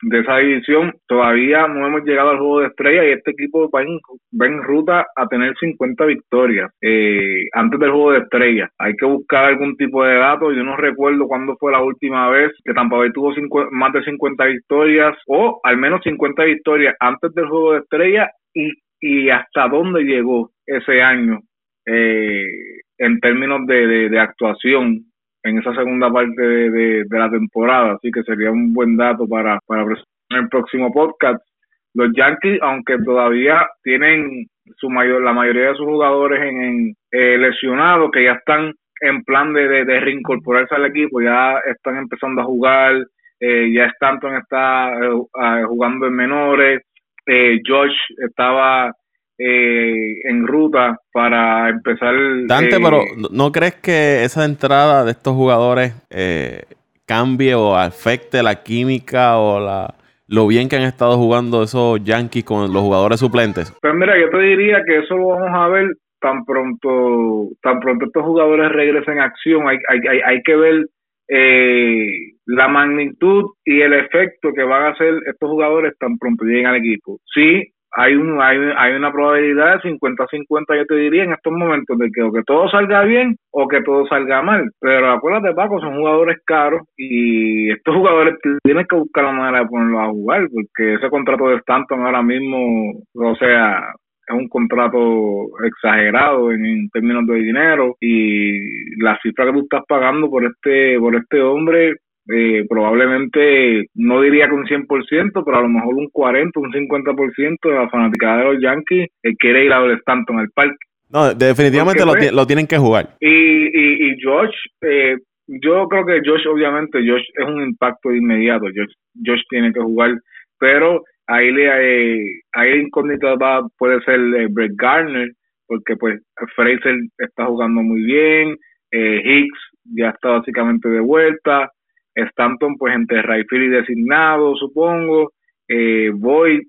[SPEAKER 4] de esa división. Todavía no hemos llegado al juego de estrella y este equipo va en, ruta a tener 50 victorias eh, antes del juego de estrella. Hay que buscar algún tipo de dato. Yo no recuerdo cuándo fue la última vez que Tampa Bay tuvo cincu- más de 50 victorias o al menos 50 victorias antes del juego de estrella y, y hasta dónde llegó ese año eh, en términos de, de actuación en esa segunda parte de, de, la temporada, así que sería un buen dato para, para el próximo podcast. Los Yankees, aunque todavía tienen su mayor, la mayoría de sus jugadores en, en, eh, lesionados, que ya están en plan de, de, de, reincorporarse al equipo, ya están empezando a jugar, eh, ya Stanton está eh, jugando en menores, eh, Josh estaba eh, en ruta para empezar.
[SPEAKER 1] Dante,
[SPEAKER 4] eh,
[SPEAKER 1] pero ¿no crees que esa entrada de estos jugadores eh, cambie o afecte la química o la lo bien que han estado jugando esos Yankees con los jugadores suplentes?
[SPEAKER 4] Pues mira, yo te diría que eso lo vamos a ver tan pronto, tan pronto estos jugadores regresen a acción. Hay, hay, hay, hay que ver eh, la magnitud y el efecto que van a hacer estos jugadores tan pronto lleguen al equipo. Sí, hay un hay, hay una probabilidad de 50-50 yo te diría en estos momentos de que o que todo salga bien o que todo salga mal. Pero acuérdate Paco son jugadores caros y estos <laughs> jugadores tienen que buscar la manera de ponerlos a jugar porque ese contrato de Stanton ahora mismo o sea es un contrato exagerado en, términos de dinero y la cifra que tú estás pagando por este por este hombre eh, probablemente no diría que un 100%, pero a lo mejor un 40, un 50% de la fanaticada de los Yankees eh, quiere ir a ver Stanton al parque.
[SPEAKER 1] No, definitivamente lo, lo, tienen que jugar.
[SPEAKER 4] Y, y, y Josh, eh, yo creo que Josh, obviamente, Josh es un impacto inmediato. Josh, Josh tiene que jugar, pero ahí le eh, ahí incógnita va, puede ser eh, Brett Garner, porque pues Fraser está jugando muy bien, eh, Hicks ya está básicamente de vuelta, Stanton pues entre Rayfield y designado, supongo, eh, Boyd,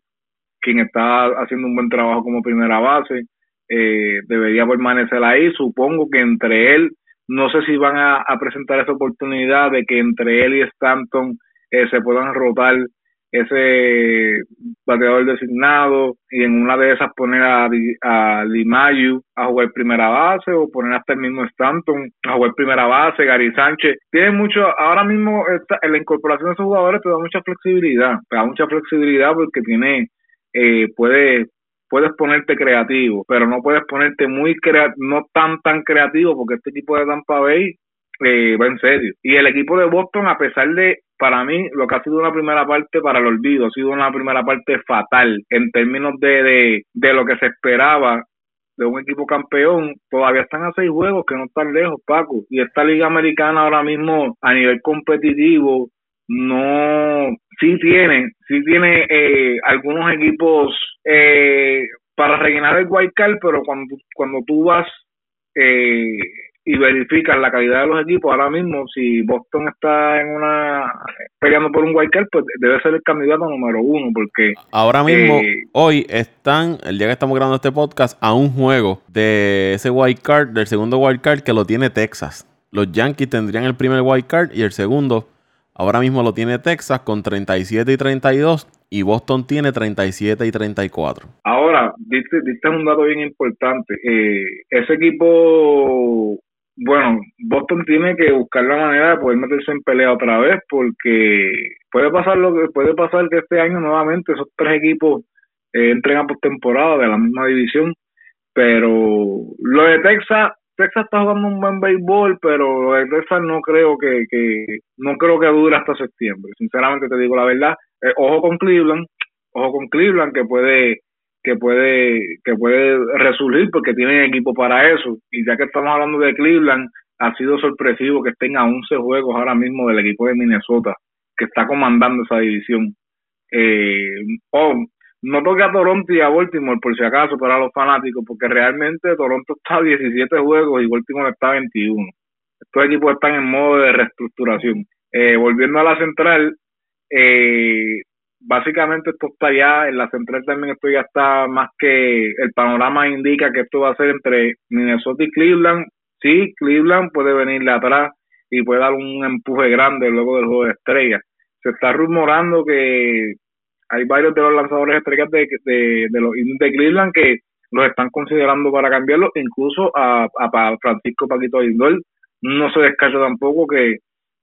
[SPEAKER 4] quien está haciendo un buen trabajo como primera base, eh, debería permanecer ahí, supongo que entre él, no sé si van a, presentar esa oportunidad de que entre él y Stanton eh, se puedan rotar ese bateador designado y en una de esas poner a, a Limayu a jugar primera base o poner hasta el mismo Stanton a jugar primera base, Gary Sánchez. Tiene mucho, ahora mismo esta, la incorporación de esos jugadores te da mucha flexibilidad, te da mucha flexibilidad porque tiene, eh, puede puedes ponerte creativo, pero no puedes ponerte muy crea no tan tan creativo porque este equipo de Tampa Bay eh, va en serio. Y el equipo de Boston, a pesar de para mí lo que ha sido una primera parte para el olvido, ha sido una primera parte fatal en términos de, de, lo que se esperaba de un equipo campeón, todavía están a seis juegos que no están lejos, Paco. Y esta liga americana ahora mismo a nivel competitivo no, sí tiene, sí tiene eh, algunos equipos eh, para rellenar el wild card, pero cuando, cuando tú vas eh, y verifican la calidad de los equipos, ahora mismo si Boston está en una peleando por un wild card, pues debe ser el candidato número uno, porque
[SPEAKER 1] ahora mismo, eh, hoy están, el día que estamos grabando este podcast, a un juego de ese wild card, del segundo wild card que lo tiene Texas. Los Yankees tendrían el primer wild card y el segundo ahora mismo lo tiene Texas con 37 y 32 y Boston tiene 37 y 34.
[SPEAKER 4] Ahora, diste, diste un dato bien importante. Eh, ese equipo bueno, Boston tiene que buscar la manera de poder meterse en pelea otra vez porque puede pasar lo que puede pasar que este año nuevamente esos tres equipos eh, entren a postemporada de la misma división, pero lo de Texas Texas está jugando un buen béisbol, pero lo de Texas no creo que, que no creo que dure hasta septiembre. Sinceramente te digo la verdad. Eh, ojo con Cleveland, ojo con Cleveland que puede que puede que puede resurgir porque tienen equipo para eso. Y ya que estamos hablando de Cleveland ha sido sorpresivo que estén a 11 juegos ahora mismo del equipo de Minnesota que está comandando esa división. Eh, oh, no toque a Toronto y a Baltimore por si acaso para los fanáticos porque realmente Toronto está a 17 juegos y Baltimore está a 21 estos equipos están en modo de reestructuración. Eh, volviendo a la central eh, básicamente esto está ya, en la central también esto ya está más que el panorama indica que esto va a ser entre Minnesota y Cleveland. Sí, Cleveland puede venirle atrás y puede dar un empuje grande luego del juego de estrellas. Se está rumorando que hay varios de los lanzadores estrellas de, de, de los de Cleveland que los están considerando para cambiarlo, incluso a, a Francisco Paquito Lindor no se descarta tampoco que,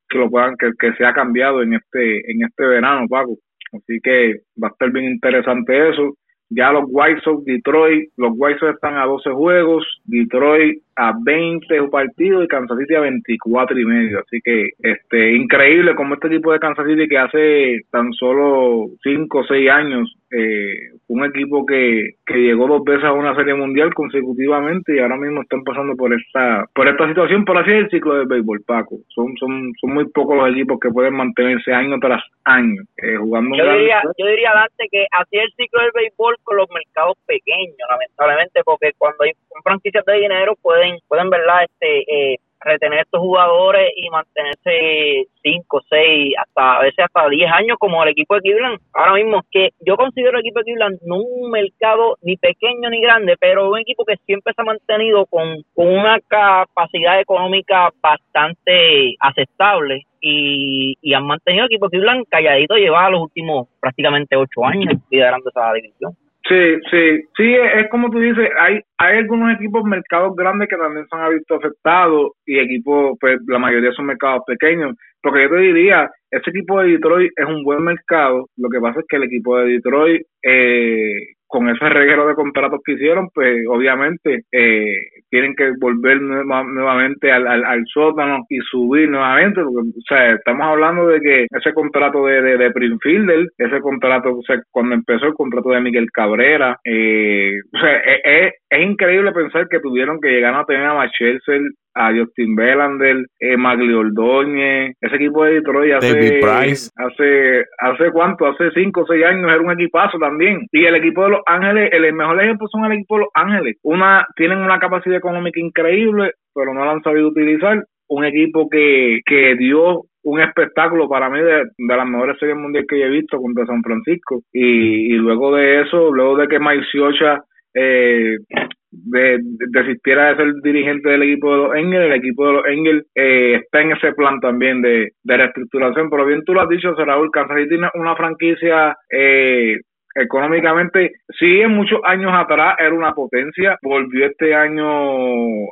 [SPEAKER 4] que lo puedan que, que sea cambiado en este en este verano, Paco. Así que va a estar bien interesante eso. Ya los White Sox, Detroit, los White Sox están a 12 juegos, Detroit a 20 partidos y Kansas City a 24 y medio. Así que este increíble como este equipo de Kansas City que hace tan solo 5 o 6 años, eh, un equipo que, que llegó dos veces a una serie mundial consecutivamente y ahora mismo están pasando por esta por esta situación, por así el ciclo del béisbol, Paco. Son, son, son muy pocos los equipos que pueden mantenerse año tras año eh, jugando.
[SPEAKER 2] Yo diría, yo diría, Dante, que así el ciclo del béisbol con los mercados pequeños, lamentablemente, porque cuando hay franquicias de dinero pueden, pueden verdad, este, eh, retener estos jugadores y mantenerse 5, 6, hasta a veces hasta 10 años como el equipo de Cleveland. Ahora mismo que yo considero el equipo de Cleveland no un mercado ni pequeño ni grande, pero un equipo que siempre se ha mantenido con, con una capacidad económica bastante aceptable y, y han mantenido el equipo de Cleveland calladito lleva los últimos prácticamente 8 años liderando esa división.
[SPEAKER 4] Sí, sí, sí, es como tú dices, hay hay algunos equipos mercados grandes que también se han visto afectados y equipos, pues la mayoría son mercados pequeños. Porque yo te diría, ese equipo de Detroit es un buen mercado, lo que pasa es que el equipo de Detroit eh, con ese reguero de contratos que hicieron, pues obviamente eh, tienen que volver nuevamente al, al, sótano y subir nuevamente. o sea, estamos hablando de que ese contrato de, de, de Prinfielder, ese contrato, o sea, cuando empezó el contrato de Miguel Cabrera, eh, o sea, es, es, es, increíble pensar que tuvieron que llegar a tener a Machelsel a Justin Belander, eh, Magli Ordóñez, ese equipo de Detroit hace, hace, hace cuánto, hace cinco o seis años era un equipazo también. Y el equipo de Los Ángeles, el mejor ejemplo son el equipo de Los Ángeles. Una, tienen una capacidad económica increíble, pero no la han sabido utilizar. Un equipo que, que dio un espectáculo para mí de, de las mejores series mundiales que he visto contra San Francisco. Y, y luego de eso, luego de que Mike Siocha eh, de, desistiera de ser dirigente del equipo de los Engel, el equipo de los Engel eh, está en ese plan también de, de reestructuración, pero bien tú lo has dicho, Raúl, Kansas City tiene una franquicia eh, económicamente, sí en muchos años atrás era una potencia, volvió este año,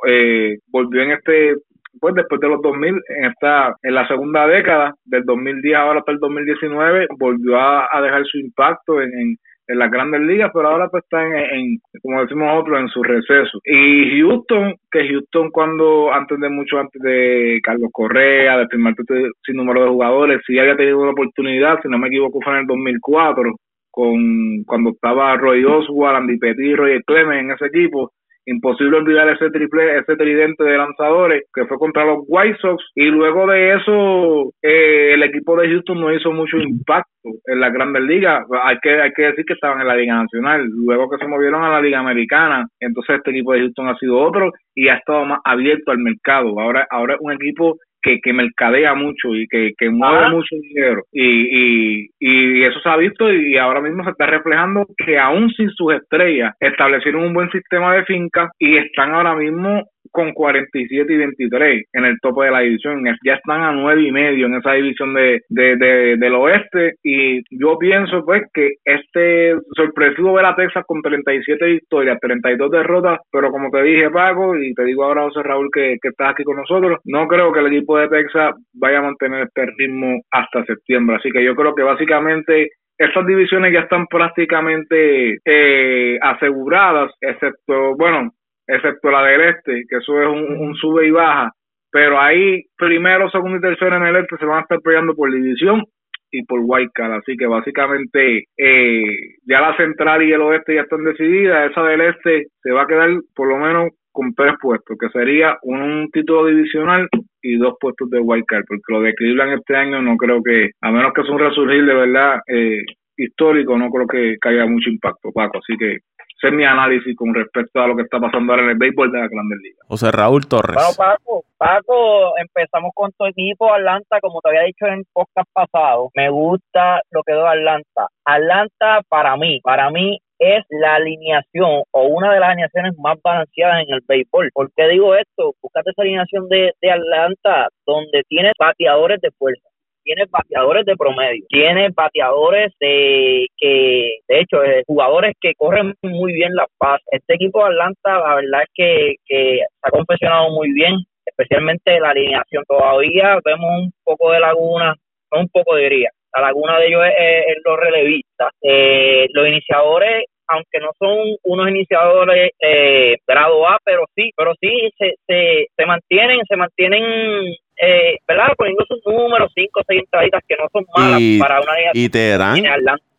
[SPEAKER 4] eh, volvió en este pues después de los 2000, en esta en la segunda década, del 2010 ahora hasta el 2019, volvió a, a dejar su impacto en las grandes ligas, pero ahora pues está en, como decimos nosotros, en su receso. Y Houston, que Houston cuando, antes de mucho antes de Carlos Correa, de firmar este sin número de jugadores, sí había tenido una oportunidad, si no me equivoco fue en el 2004, con cuando estaba Roy Oswald, Andy Petit, Roy Clemens en ese equipo, imposible olvidar ese triple, ese tridente de lanzadores que fue contra los White Sox y luego de eso eh, el equipo de Houston no hizo mucho impacto en la Grandes Ligas. Hay que, hay que decir que estaban en la Liga Nacional, luego que se movieron a la Liga Americana, entonces este equipo de Houston ha sido otro y ha estado más abierto al mercado. Ahora, ahora es un equipo que, que mercadea mucho y que, que mueve mucho dinero. Y, y, y eso se ha visto y ahora mismo se está reflejando que aún sin sus estrellas establecieron un buen sistema de finca y están ahora mismo con 47 y 23 en el tope de la división. Ya están a 9 y medio en esa división de, de, de, del oeste. Y yo pienso, pues, que este sorpresivo ver a Texas con 37 victorias, 32 derrotas. Pero como te dije, Paco, y te digo ahora, José Raúl, que, estás aquí con nosotros, no creo que el equipo de Texas vaya a mantener este ritmo hasta septiembre. Así que yo creo que básicamente estas divisiones ya están prácticamente eh, aseguradas, excepto, bueno, excepto la del este, que eso es un, sube y baja. Pero ahí, primero, segundo y tercero en el este se van a estar peleando por división y por Card Así que básicamente eh, ya la central y el oeste ya están decididas. Esa del este se va a quedar por lo menos con tres puestos, que sería un, título divisional y dos puestos de Card porque lo de Cleveland este año no creo que, a menos que sea un resurgir de verdad eh, histórico, no creo que, que haya mucho impacto, Paco. Así que ese es mi análisis con respecto a lo que está pasando ahora en el béisbol de la Grandes Ligas.
[SPEAKER 1] José Raúl Torres.
[SPEAKER 2] Bueno, Paco, Paco, empezamos con tu equipo, Atlanta, como te había dicho en podcast pasado. Me gusta lo que dio Atlanta. Atlanta, para mí, para mí es la alineación o una de las alineaciones más balanceadas en el béisbol. ¿Por qué digo esto? Búscate esa alineación de, de Atlanta donde tiene bateadores de fuerza tiene bateadores de promedio, tiene bateadores de que, de hecho, eh, jugadores que corren muy bien las paz. Este equipo de Atlanta, la verdad es que, que ha confeccionado muy bien, especialmente la alineación. Todavía vemos un poco de laguna, un poco diría, la laguna de ellos es, los relevistas. Eh, los iniciadores aunque no son unos iniciadores eh, grado A, pero sí, pero sí se, se, se mantienen, se mantienen eh, ¿verdad? Poniendo sus números, 5 o 6 entraditas que no son malas para una liga.
[SPEAKER 1] Y Teherán,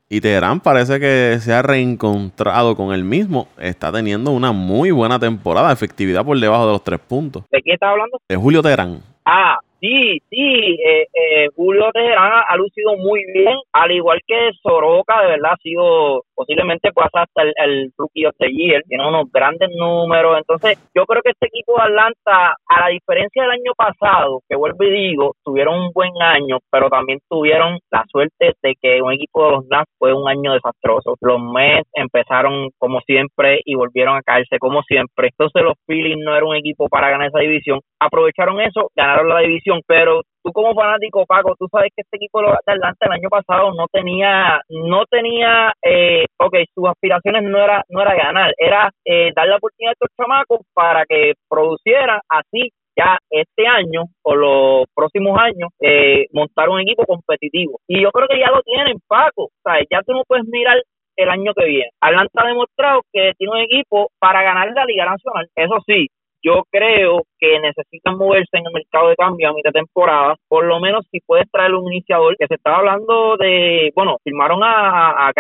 [SPEAKER 1] y Teherán parece que se ha reencontrado con él mismo. Está teniendo una muy buena temporada, efectividad por debajo de los tres puntos.
[SPEAKER 2] ¿De quién está hablando?
[SPEAKER 1] De Julio Teherán.
[SPEAKER 2] Ah, Sí, sí, eh, eh, Julio Teherán ha, lucido muy bien, al igual que Soroka, de verdad ha sido posiblemente pues hasta el, el rookie of the year, tiene unos grandes números, entonces yo creo que este equipo de Atlanta, a la diferencia del año pasado, que vuelvo y digo, tuvieron un buen año, pero también tuvieron la suerte de que un equipo de los Nats fue un año desastroso. Los Mets empezaron como siempre y volvieron a caerse como siempre, entonces los Phillies no era un equipo para ganar esa división, aprovecharon eso, ganaron la división pero tú como fanático, Paco, tú sabes que este equipo de Atlanta el año pasado no tenía, no tenía, eh, ok, sus aspiraciones no era, no era ganar, era eh, dar la oportunidad a estos chamacos para que producieran así ya este año o los próximos años eh, montar un equipo competitivo. Y yo creo que ya lo tienen, Paco. ¿sabes? Ya tú no puedes mirar el año que viene. Atlanta ha demostrado que tiene un equipo para ganar la Liga Nacional. Eso sí, yo creo que necesitan moverse en el mercado de cambio a mitad de temporada, por lo menos si puedes traer un iniciador, que se estaba hablando de, bueno, firmaron a, a,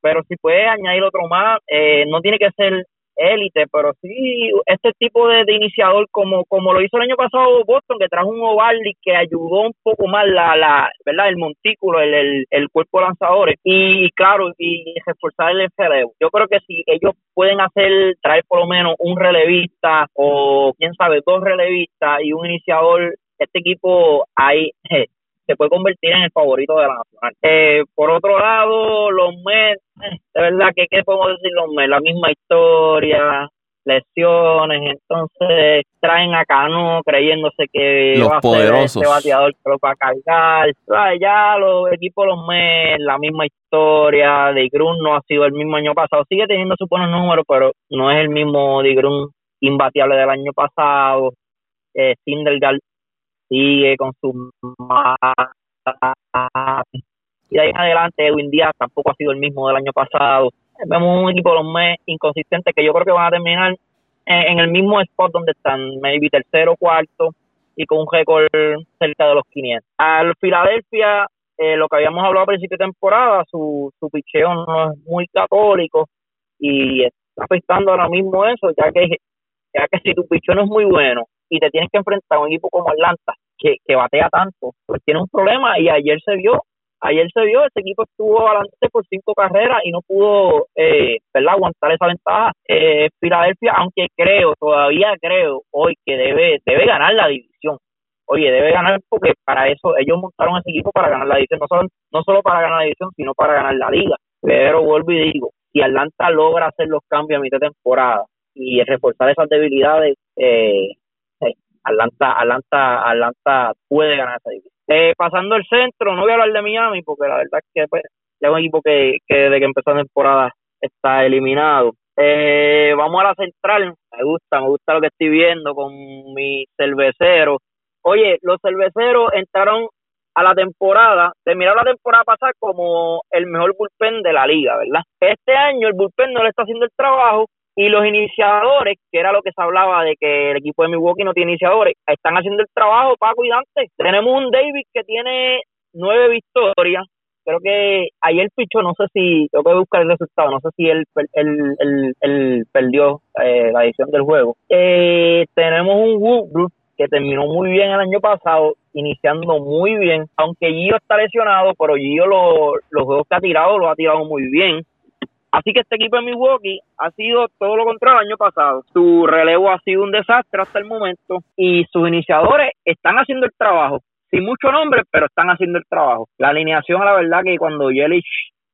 [SPEAKER 2] pero si puedes añadir otro más, eh, no tiene que ser élite, pero sí este tipo de, iniciador como como lo hizo el año pasado Boston, que trajo un Ovaldi que ayudó un poco más la, la verdad el montículo, el, el, cuerpo de lanzadores y, claro, y reforzar el cerebro. Yo creo que si ellos pueden hacer, traer por lo menos un relevista o quién sabe, dos relevistas y un iniciador, este equipo ahí se puede convertir en el favorito de la nacional. Eh, por otro lado, los Mets, de verdad que qué podemos decir los Mets, la misma historia, lesiones, entonces traen a Cano creyéndose que
[SPEAKER 1] va a ser este
[SPEAKER 2] bateador que lo va a cargar. Ya los equipos los Mets, la misma historia, de Grun no ha sido el mismo año pasado, sigue teniendo sus buenos números, pero no es el mismo de Grun imbateable del año pasado. Eh, Sindelgaard sigue con su y de ahí en adelante Edwin Díaz tampoco ha sido el mismo del año pasado. Vemos un equipo de los mes inconsistente que yo creo que van a terminar en, el mismo spot donde están, maybe tercero, cuarto y con un récord cerca de los 500. Al Filadelfia, eh, lo que habíamos hablado a principio de temporada, su, su picheo no es muy católico y está afectando ahora mismo eso, ya que, ya que si tu picheo no es muy bueno y te tienes que enfrentar a un equipo como Atlanta, que, que batea tanto, pues tiene un problema y ayer se vio, ayer se vio, este equipo estuvo adelante por cinco carreras y no pudo, eh, ¿verdad?, aguantar esa ventaja. Eh, Filadelfia, aunque creo, todavía creo hoy que debe, debe ganar la división. Oye, debe ganar porque para eso ellos montaron ese equipo para ganar la división, no solo, no solo para ganar la división, sino para ganar la liga. Pero vuelvo y digo, si Atlanta logra hacer los cambios a mitad de temporada y reforzar esas debilidades, eh, Atlanta, Atlanta, Atlanta puede ganar esa división. Eh, pasando el centro, no voy a hablar de Miami porque la verdad es que pues, ya es un equipo que, desde que empezó la temporada está eliminado. Eh, vamos a la central, me gusta, me gusta lo que estoy viendo con mi cervecero. Oye, los cerveceros entraron a la temporada, terminaron la temporada pasada como el mejor bullpen de la liga, ¿verdad? Este año el bullpen no le está haciendo el trabajo y los iniciadores, que era lo que se hablaba de que el equipo de Milwaukee no tiene iniciadores, están haciendo el trabajo, Paco y Dante. Tenemos un David que tiene nueve victorias. Creo que ayer pichó, no sé si, tengo que buscar el resultado, no sé si él, él, perdió eh, la edición del juego. Eh, tenemos un Woodruff que terminó muy bien el año pasado, iniciando muy bien, aunque Gio está lesionado, pero Gio los juegos que ha tirado lo ha tirado muy bien. Así que este equipo de Milwaukee ha sido todo lo contrario al año pasado. Su relevo ha sido un desastre hasta el momento y sus iniciadores están haciendo el trabajo. Sin mucho nombre, pero están haciendo el trabajo. La alineación, la verdad que cuando Yelich,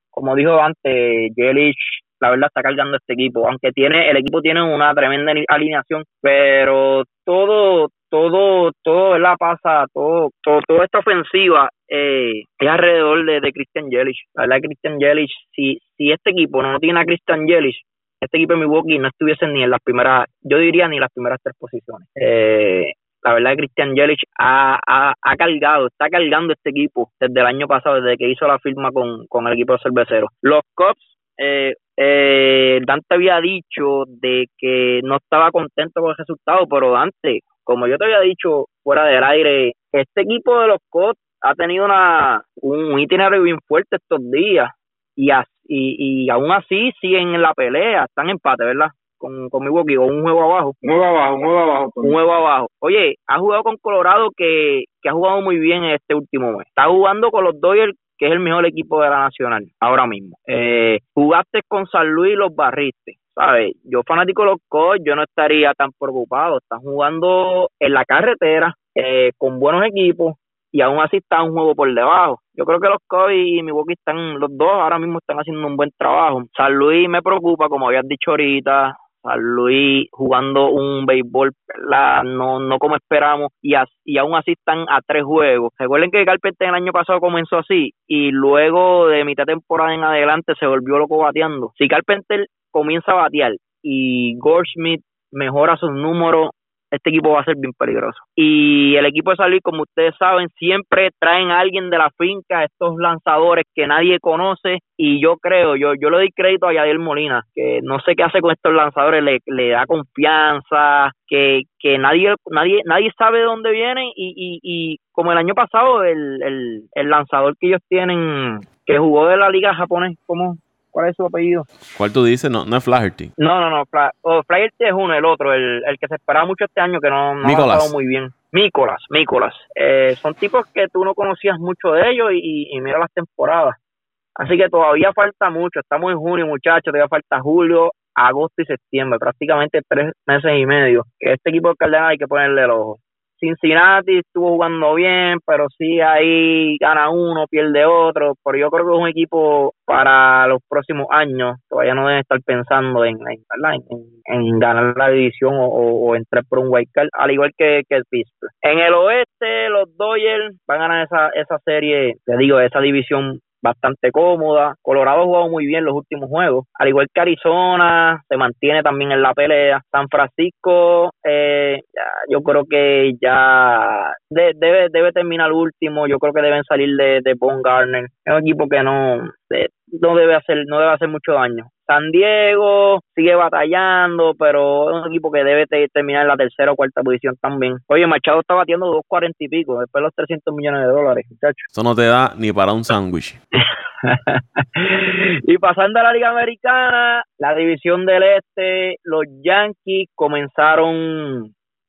[SPEAKER 2] como dijo antes, Yelich la verdad está cargando este equipo, aunque tiene el equipo tiene una tremenda alineación, pero todo todo todo la pasa todo, todo toda esta ofensiva eh, es alrededor de, Christian Yelich. La verdad, Christian Yelich, si, si este equipo no tiene a Christian Yelich, este equipo de Milwaukee no estuviese ni en las primeras, yo diría ni en las primeras tres posiciones. Eh, la verdad, Christian Yelich ha, ha, ha, cargado, está cargando este equipo desde el año pasado, desde que hizo la firma con, con el equipo de cerveceros. Los Cubs, eh, eh, Dante había dicho de que no estaba contento con el resultado, pero Dante, como yo te había dicho fuera del aire, este equipo de los Cubs ha tenido una, un itinerario bien fuerte estos días y, y, y aún así siguen en la pelea, están en empate, ¿verdad? Con, con Milwaukee, o un juego abajo.
[SPEAKER 4] Un juego abajo, un juego abajo.
[SPEAKER 2] Un juego abajo. Oye, ha jugado con Colorado que, que ha jugado muy bien en este último mes. Está jugando con los Dodgers, que es el mejor equipo de la Nacional, ahora mismo. Eh, jugaste con San Luis y los barriste. ¿Sabes? Yo fanático de los Cubs, yo no estaría tan preocupado. Están jugando en la carretera, eh, con buenos equipos, y aún así está un juego por debajo. Yo creo que los Cubs y Milwaukee están, los dos ahora mismo están haciendo un buen trabajo. San Luis me preocupa, como habías dicho ahorita, San Luis jugando un béisbol la, no, no como esperamos y, y aún así están a tres juegos. Recuerden que Carpenter el año pasado comenzó así y luego de mitad temporada en adelante se volvió loco bateando. Si Carpenter comienza a batear y Goldschmidt mejora sus números este equipo va a ser bien peligroso. Y el equipo de San como ustedes saben, siempre traen a alguien de la finca, estos lanzadores que nadie conoce. Y yo creo, yo, yo le doy crédito a Yadiel Molina, que no sé qué hace con estos lanzadores, le, le da confianza, que, que nadie, nadie, nadie sabe de dónde vienen. Y, y, y como el año pasado, el, el, el lanzador que ellos tienen, que jugó de la liga japonés, ¿cómo, ¿Cuál es su apellido?
[SPEAKER 1] ¿Cuál tú dices? No, no es Flaherty.
[SPEAKER 2] No, no, no. Oh, Flaherty es uno, el otro, el, el que se esperaba mucho este año que no, no ha estado muy bien. Mícolas, Mícolas. Eh, son tipos que tú no conocías mucho de ellos y, y, mira las temporadas. Así que todavía falta mucho. Estamos en junio, muchachos. Todavía falta julio, agosto y septiembre. Prácticamente tres meses y medio. Que este equipo de Cardenal hay que ponerle el ojo. Cincinnati estuvo jugando bien, pero sí ahí gana uno, pierde otro. Pero yo creo que es un equipo para los próximos años. Todavía no deben estar pensando en, ganar la división o, entrar por un wild card, al igual que, que el Pittsburgh. En el oeste, los Dodgers van a ganar esa, esa serie, te digo, esa división bastante cómoda. Colorado ha jugado muy bien los últimos juegos, al igual que Arizona, se mantiene también en la pelea. San Francisco, eh, yo creo que ya debe debe terminar último. Yo creo que deben salir de, de Von Garner. Es un equipo que no, no debe hacer no debe hacer mucho daño. San Diego sigue batallando, pero es un equipo que debe terminar en la tercera o cuarta posición también. Oye, Machado está batiendo 2.40 y pico, después de los 300 millones de dólares, muchachos.
[SPEAKER 1] Eso no te da ni para un sándwich. <laughs>
[SPEAKER 2] y pasando a la Liga Americana, la división del Este, los Yankees comenzaron,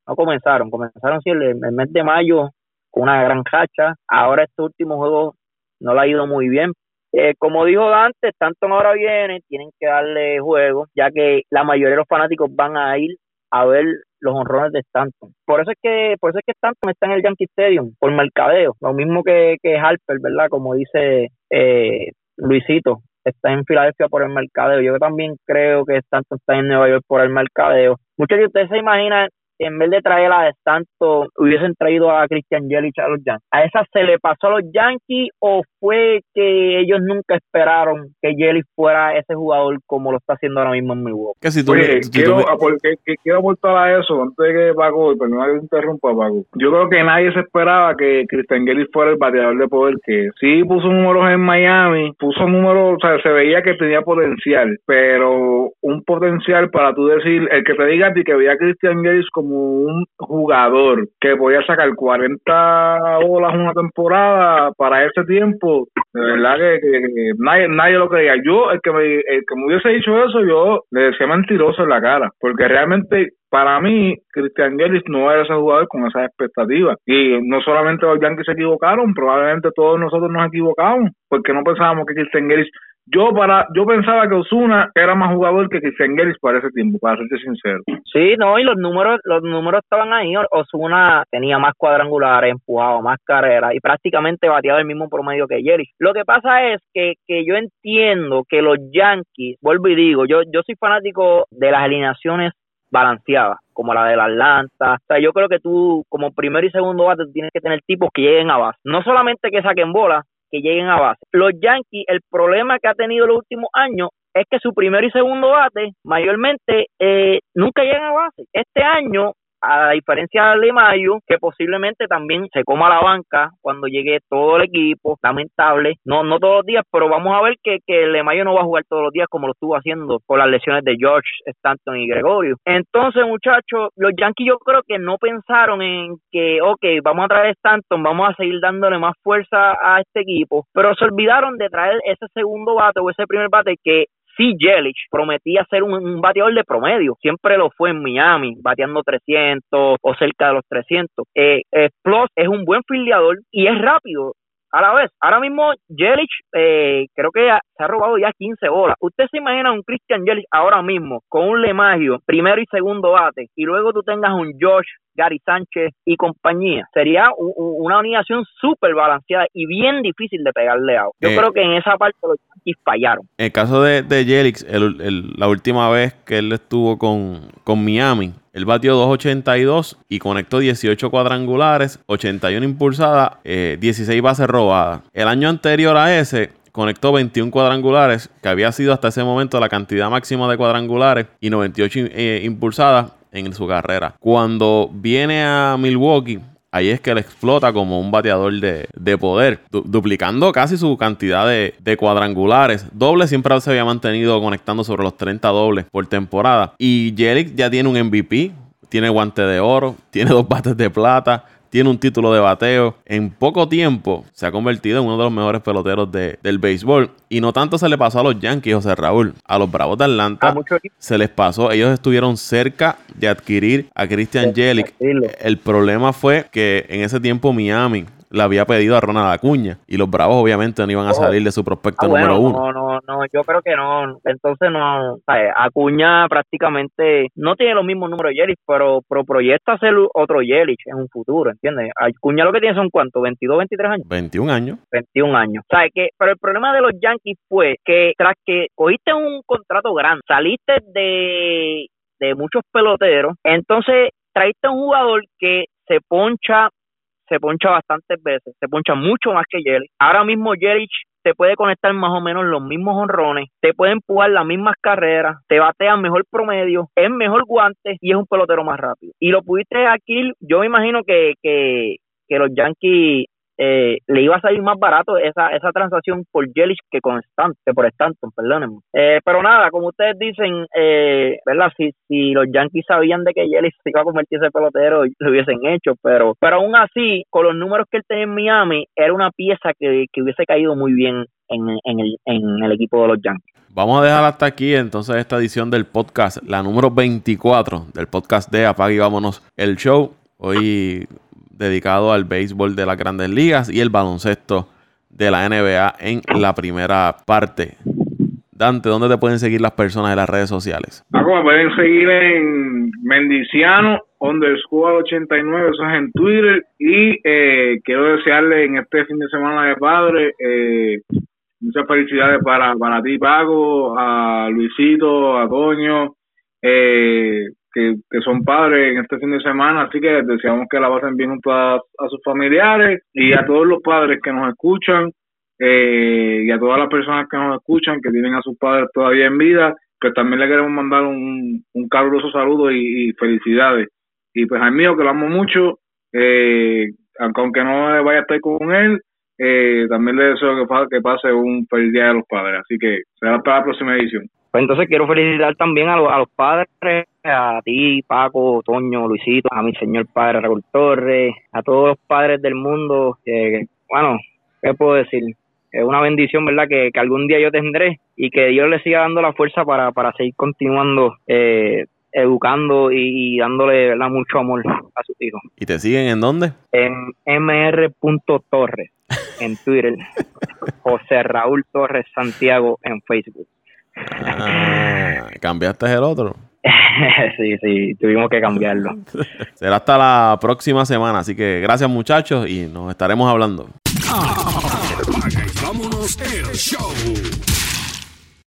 [SPEAKER 2] no comenzaron, comenzaron sí, el, el mes de mayo con una gran hacha. Ahora este último juego no le ha ido muy bien, eh, como dijo Dante, tanto ahora viene, tienen que darle juego, ya que la mayoría de los fanáticos van a ir a ver los honrones de Stanton. Por eso es que, por eso es que Stanton está en el Yankee Stadium, por mercadeo, lo mismo que, que Harper, ¿verdad? Como dice eh, Luisito, está en Filadelfia por el mercadeo. Yo también creo que Stanton está en Nueva York por el mercadeo. Muchos de ustedes se imaginan en vez de traer a De Santo, hubiesen traído a Christian Yelich a los Yankees. ¿A esa se le pasó a los Yankees o fue que ellos nunca esperaron que Yelich fuera ese jugador como lo está haciendo ahora mismo en Milwaukee?
[SPEAKER 4] Que si tú, quiero, quiero aportar a eso antes de que Paco, perdón que interrumpa Paco. Yo creo que nadie se esperaba que Christian Yelich fuera el bateador de poder que sí puso números en Miami, puso números, o sea, se veía que tenía potencial, pero un potencial para tú decir, el que te diga a ti que veía a Christian Yelich como un jugador que podía sacar 40 bolas una temporada para ese tiempo, de verdad que, nadie, nadie lo creía. Yo, el que, me, el que me hubiese dicho eso, yo le decía mentiroso en la cara, porque realmente para mí, Christian Yelich no era ese jugador con esas expectativas. Y no solamente los Yankees se equivocaron, probablemente todos nosotros nos equivocamos, porque no pensábamos que Christian Yelich yo para yo pensaba que Osuna era más jugador que Christian Geris para ese tiempo, para serte sincero.
[SPEAKER 2] Sí, no, y los números los números estaban ahí. Osuna tenía más cuadrangulares, empujado más carreras y prácticamente bateaba el mismo promedio que Geris. Lo que pasa es que, que yo entiendo que los Yankees, vuelvo y digo, yo yo soy fanático de las alineaciones balanceadas, como la del Atlanta. O sea, yo creo que tú, como primero y segundo bate, tienes que tener tipos que lleguen a base. No solamente que saquen bola, que lleguen a base. Los Yankees, el problema que ha tenido los últimos años es que su primero y segundo bate mayormente eh, nunca llegan a base. Este año a diferencia de Mayo, que posiblemente también se coma la banca cuando llegue todo el equipo, lamentable, no no todos los días, pero vamos a ver que, que Mayo no va a jugar todos los días como lo estuvo haciendo por las lesiones de George, Stanton y Gregorio. Entonces, muchachos, los Yankees yo creo que no pensaron en que, ok, vamos a traer Stanton, vamos a seguir dándole más fuerza a este equipo, pero se olvidaron de traer ese segundo bate o ese primer bate que sí Yelich prometía ser un, bateador de promedio, siempre lo fue en Miami, bateando 300 o cerca de los 300. Eh, eh, Plus es un buen filiador y es rápido. A la vez, ahora mismo Yelich eh, creo que se ha robado ya 15 bolas. Usted se imagina un Christian Yelich ahora mismo con un Lemagio, primero y segundo bate, y luego tú tengas un Josh Gary Sánchez y compañía. Sería una alineación súper balanceada y bien difícil de pegarle a. Yo eh. creo que en esa parte los Yankees fallaron.
[SPEAKER 1] En el caso de, de Jelix, el- el- la última vez que él estuvo con, con Miami, él batió 2.82 y conectó 18 cuadrangulares, 81 impulsadas, eh, 16 bases robadas. El año anterior a ese, conectó 21 cuadrangulares, que había sido hasta ese momento la cantidad máxima de cuadrangulares y 98 eh, impulsadas en su carrera. Cuando viene a Milwaukee, Ahí es que él explota como un bateador de, de poder, du- duplicando casi su cantidad de, de cuadrangulares. Doble siempre se había mantenido conectando sobre los 30 dobles por temporada. Y Jelic ya tiene un MVP, tiene guante de oro, tiene dos bates de plata, tiene un título de bateo. En poco tiempo se ha convertido en uno de los mejores peloteros de- del béisbol. Y no tanto se le pasó a los Yankees, José Raúl, a los Bravos de Atlanta
[SPEAKER 2] A muchos equipos.
[SPEAKER 1] se les pasó. Ellos estuvieron cerca de adquirir a Christian Jelic. El problema fue que en ese tiempo Miami le había pedido a Ronald Acuña y los Bravos obviamente no iban a
[SPEAKER 2] Oh.
[SPEAKER 1] salir de su prospecto
[SPEAKER 2] Ah,
[SPEAKER 1] número
[SPEAKER 2] bueno,
[SPEAKER 1] uno.
[SPEAKER 2] no, no, no, yo creo que no. Entonces no, ¿sabes? Acuña prácticamente no tiene los mismos números de Yelich, pero, pero proyecta ser otro Yelich en un futuro, ¿entiendes? Acuña lo que tiene son cuántos, 22, 23 años.
[SPEAKER 1] 21 años.
[SPEAKER 2] 21 años. ¿Sabes qué? Pero el problema de los Yankees fue que tras que cogiste un contrato grande, saliste de, de muchos peloteros, entonces traíste un jugador que se poncha se poncha bastantes veces, se poncha mucho más que Yelich. Ahora mismo Yelich te puede conectar más o menos los mismos honrones, te puede empujar las mismas carreras, te batea mejor promedio, es mejor guante y es un pelotero más rápido. Y lo pudiste aquí, yo me imagino que, que, que los Yankees eh, le iba a salir más barato esa, esa transacción por Yelich que con Stanton, por Stanton, perdónenme. Eh, pero nada, como ustedes dicen, eh, ¿verdad? Si, si los Yankees sabían de que Yelich se iba a convertir en pelotero, lo hubiesen hecho, pero, pero aún así, con los números que él tenía en Miami, era una pieza que, que hubiese caído muy bien en, en, el, en el equipo de los Yankees.
[SPEAKER 1] Vamos a dejar hasta aquí entonces esta edición del podcast, la número 24 del podcast de Apague y Vámonos el Show. Hoy dedicado al béisbol de las grandes ligas y el baloncesto de la NBA en la primera parte. Dante, ¿dónde te pueden seguir las personas en las redes sociales?
[SPEAKER 4] Paco, me pueden seguir en Mendiciano underscore 89, eso es en Twitter. Y eh, quiero desearle en este fin de semana de padre eh, muchas felicidades para, para ti, Paco, a Luisito, a Toño, eh, que, son padres en este fin de semana. Así que deseamos que la pasen bien junto a, sus familiares y a todos los padres que nos escuchan eh, y a todas las personas que nos escuchan, que tienen a sus padres todavía en vida, pues también le queremos mandar un, un caluroso saludo y, felicidades. Y pues al mío, que lo amo mucho, eh, aunque no vaya a estar con él, eh, también le deseo que, que pase un feliz día de los padres. Así que será hasta la próxima edición.
[SPEAKER 2] Pues entonces quiero felicitar también a, los- a los padres, a ti, Paco, Toño, Luisito, a mi señor padre Raúl Torres, a todos los padres del mundo. Que, bueno, ¿qué puedo decir? Es una bendición, ¿verdad? Que, que algún día yo tendré y que Dios le siga dando la fuerza para, para seguir continuando eh, educando y, y dándole ¿verdad? mucho amor a sus hijos.
[SPEAKER 1] ¿Y te siguen en dónde?
[SPEAKER 2] En mr.torres en Twitter, <laughs> José Raúl Torres Santiago en Facebook.
[SPEAKER 1] Ah, ¿Cambiaste el otro?
[SPEAKER 2] sí, sí, tuvimos que cambiarlo.
[SPEAKER 1] Será hasta la próxima semana, así que gracias muchachos y nos estaremos hablando.
[SPEAKER 5] Vámonos el show.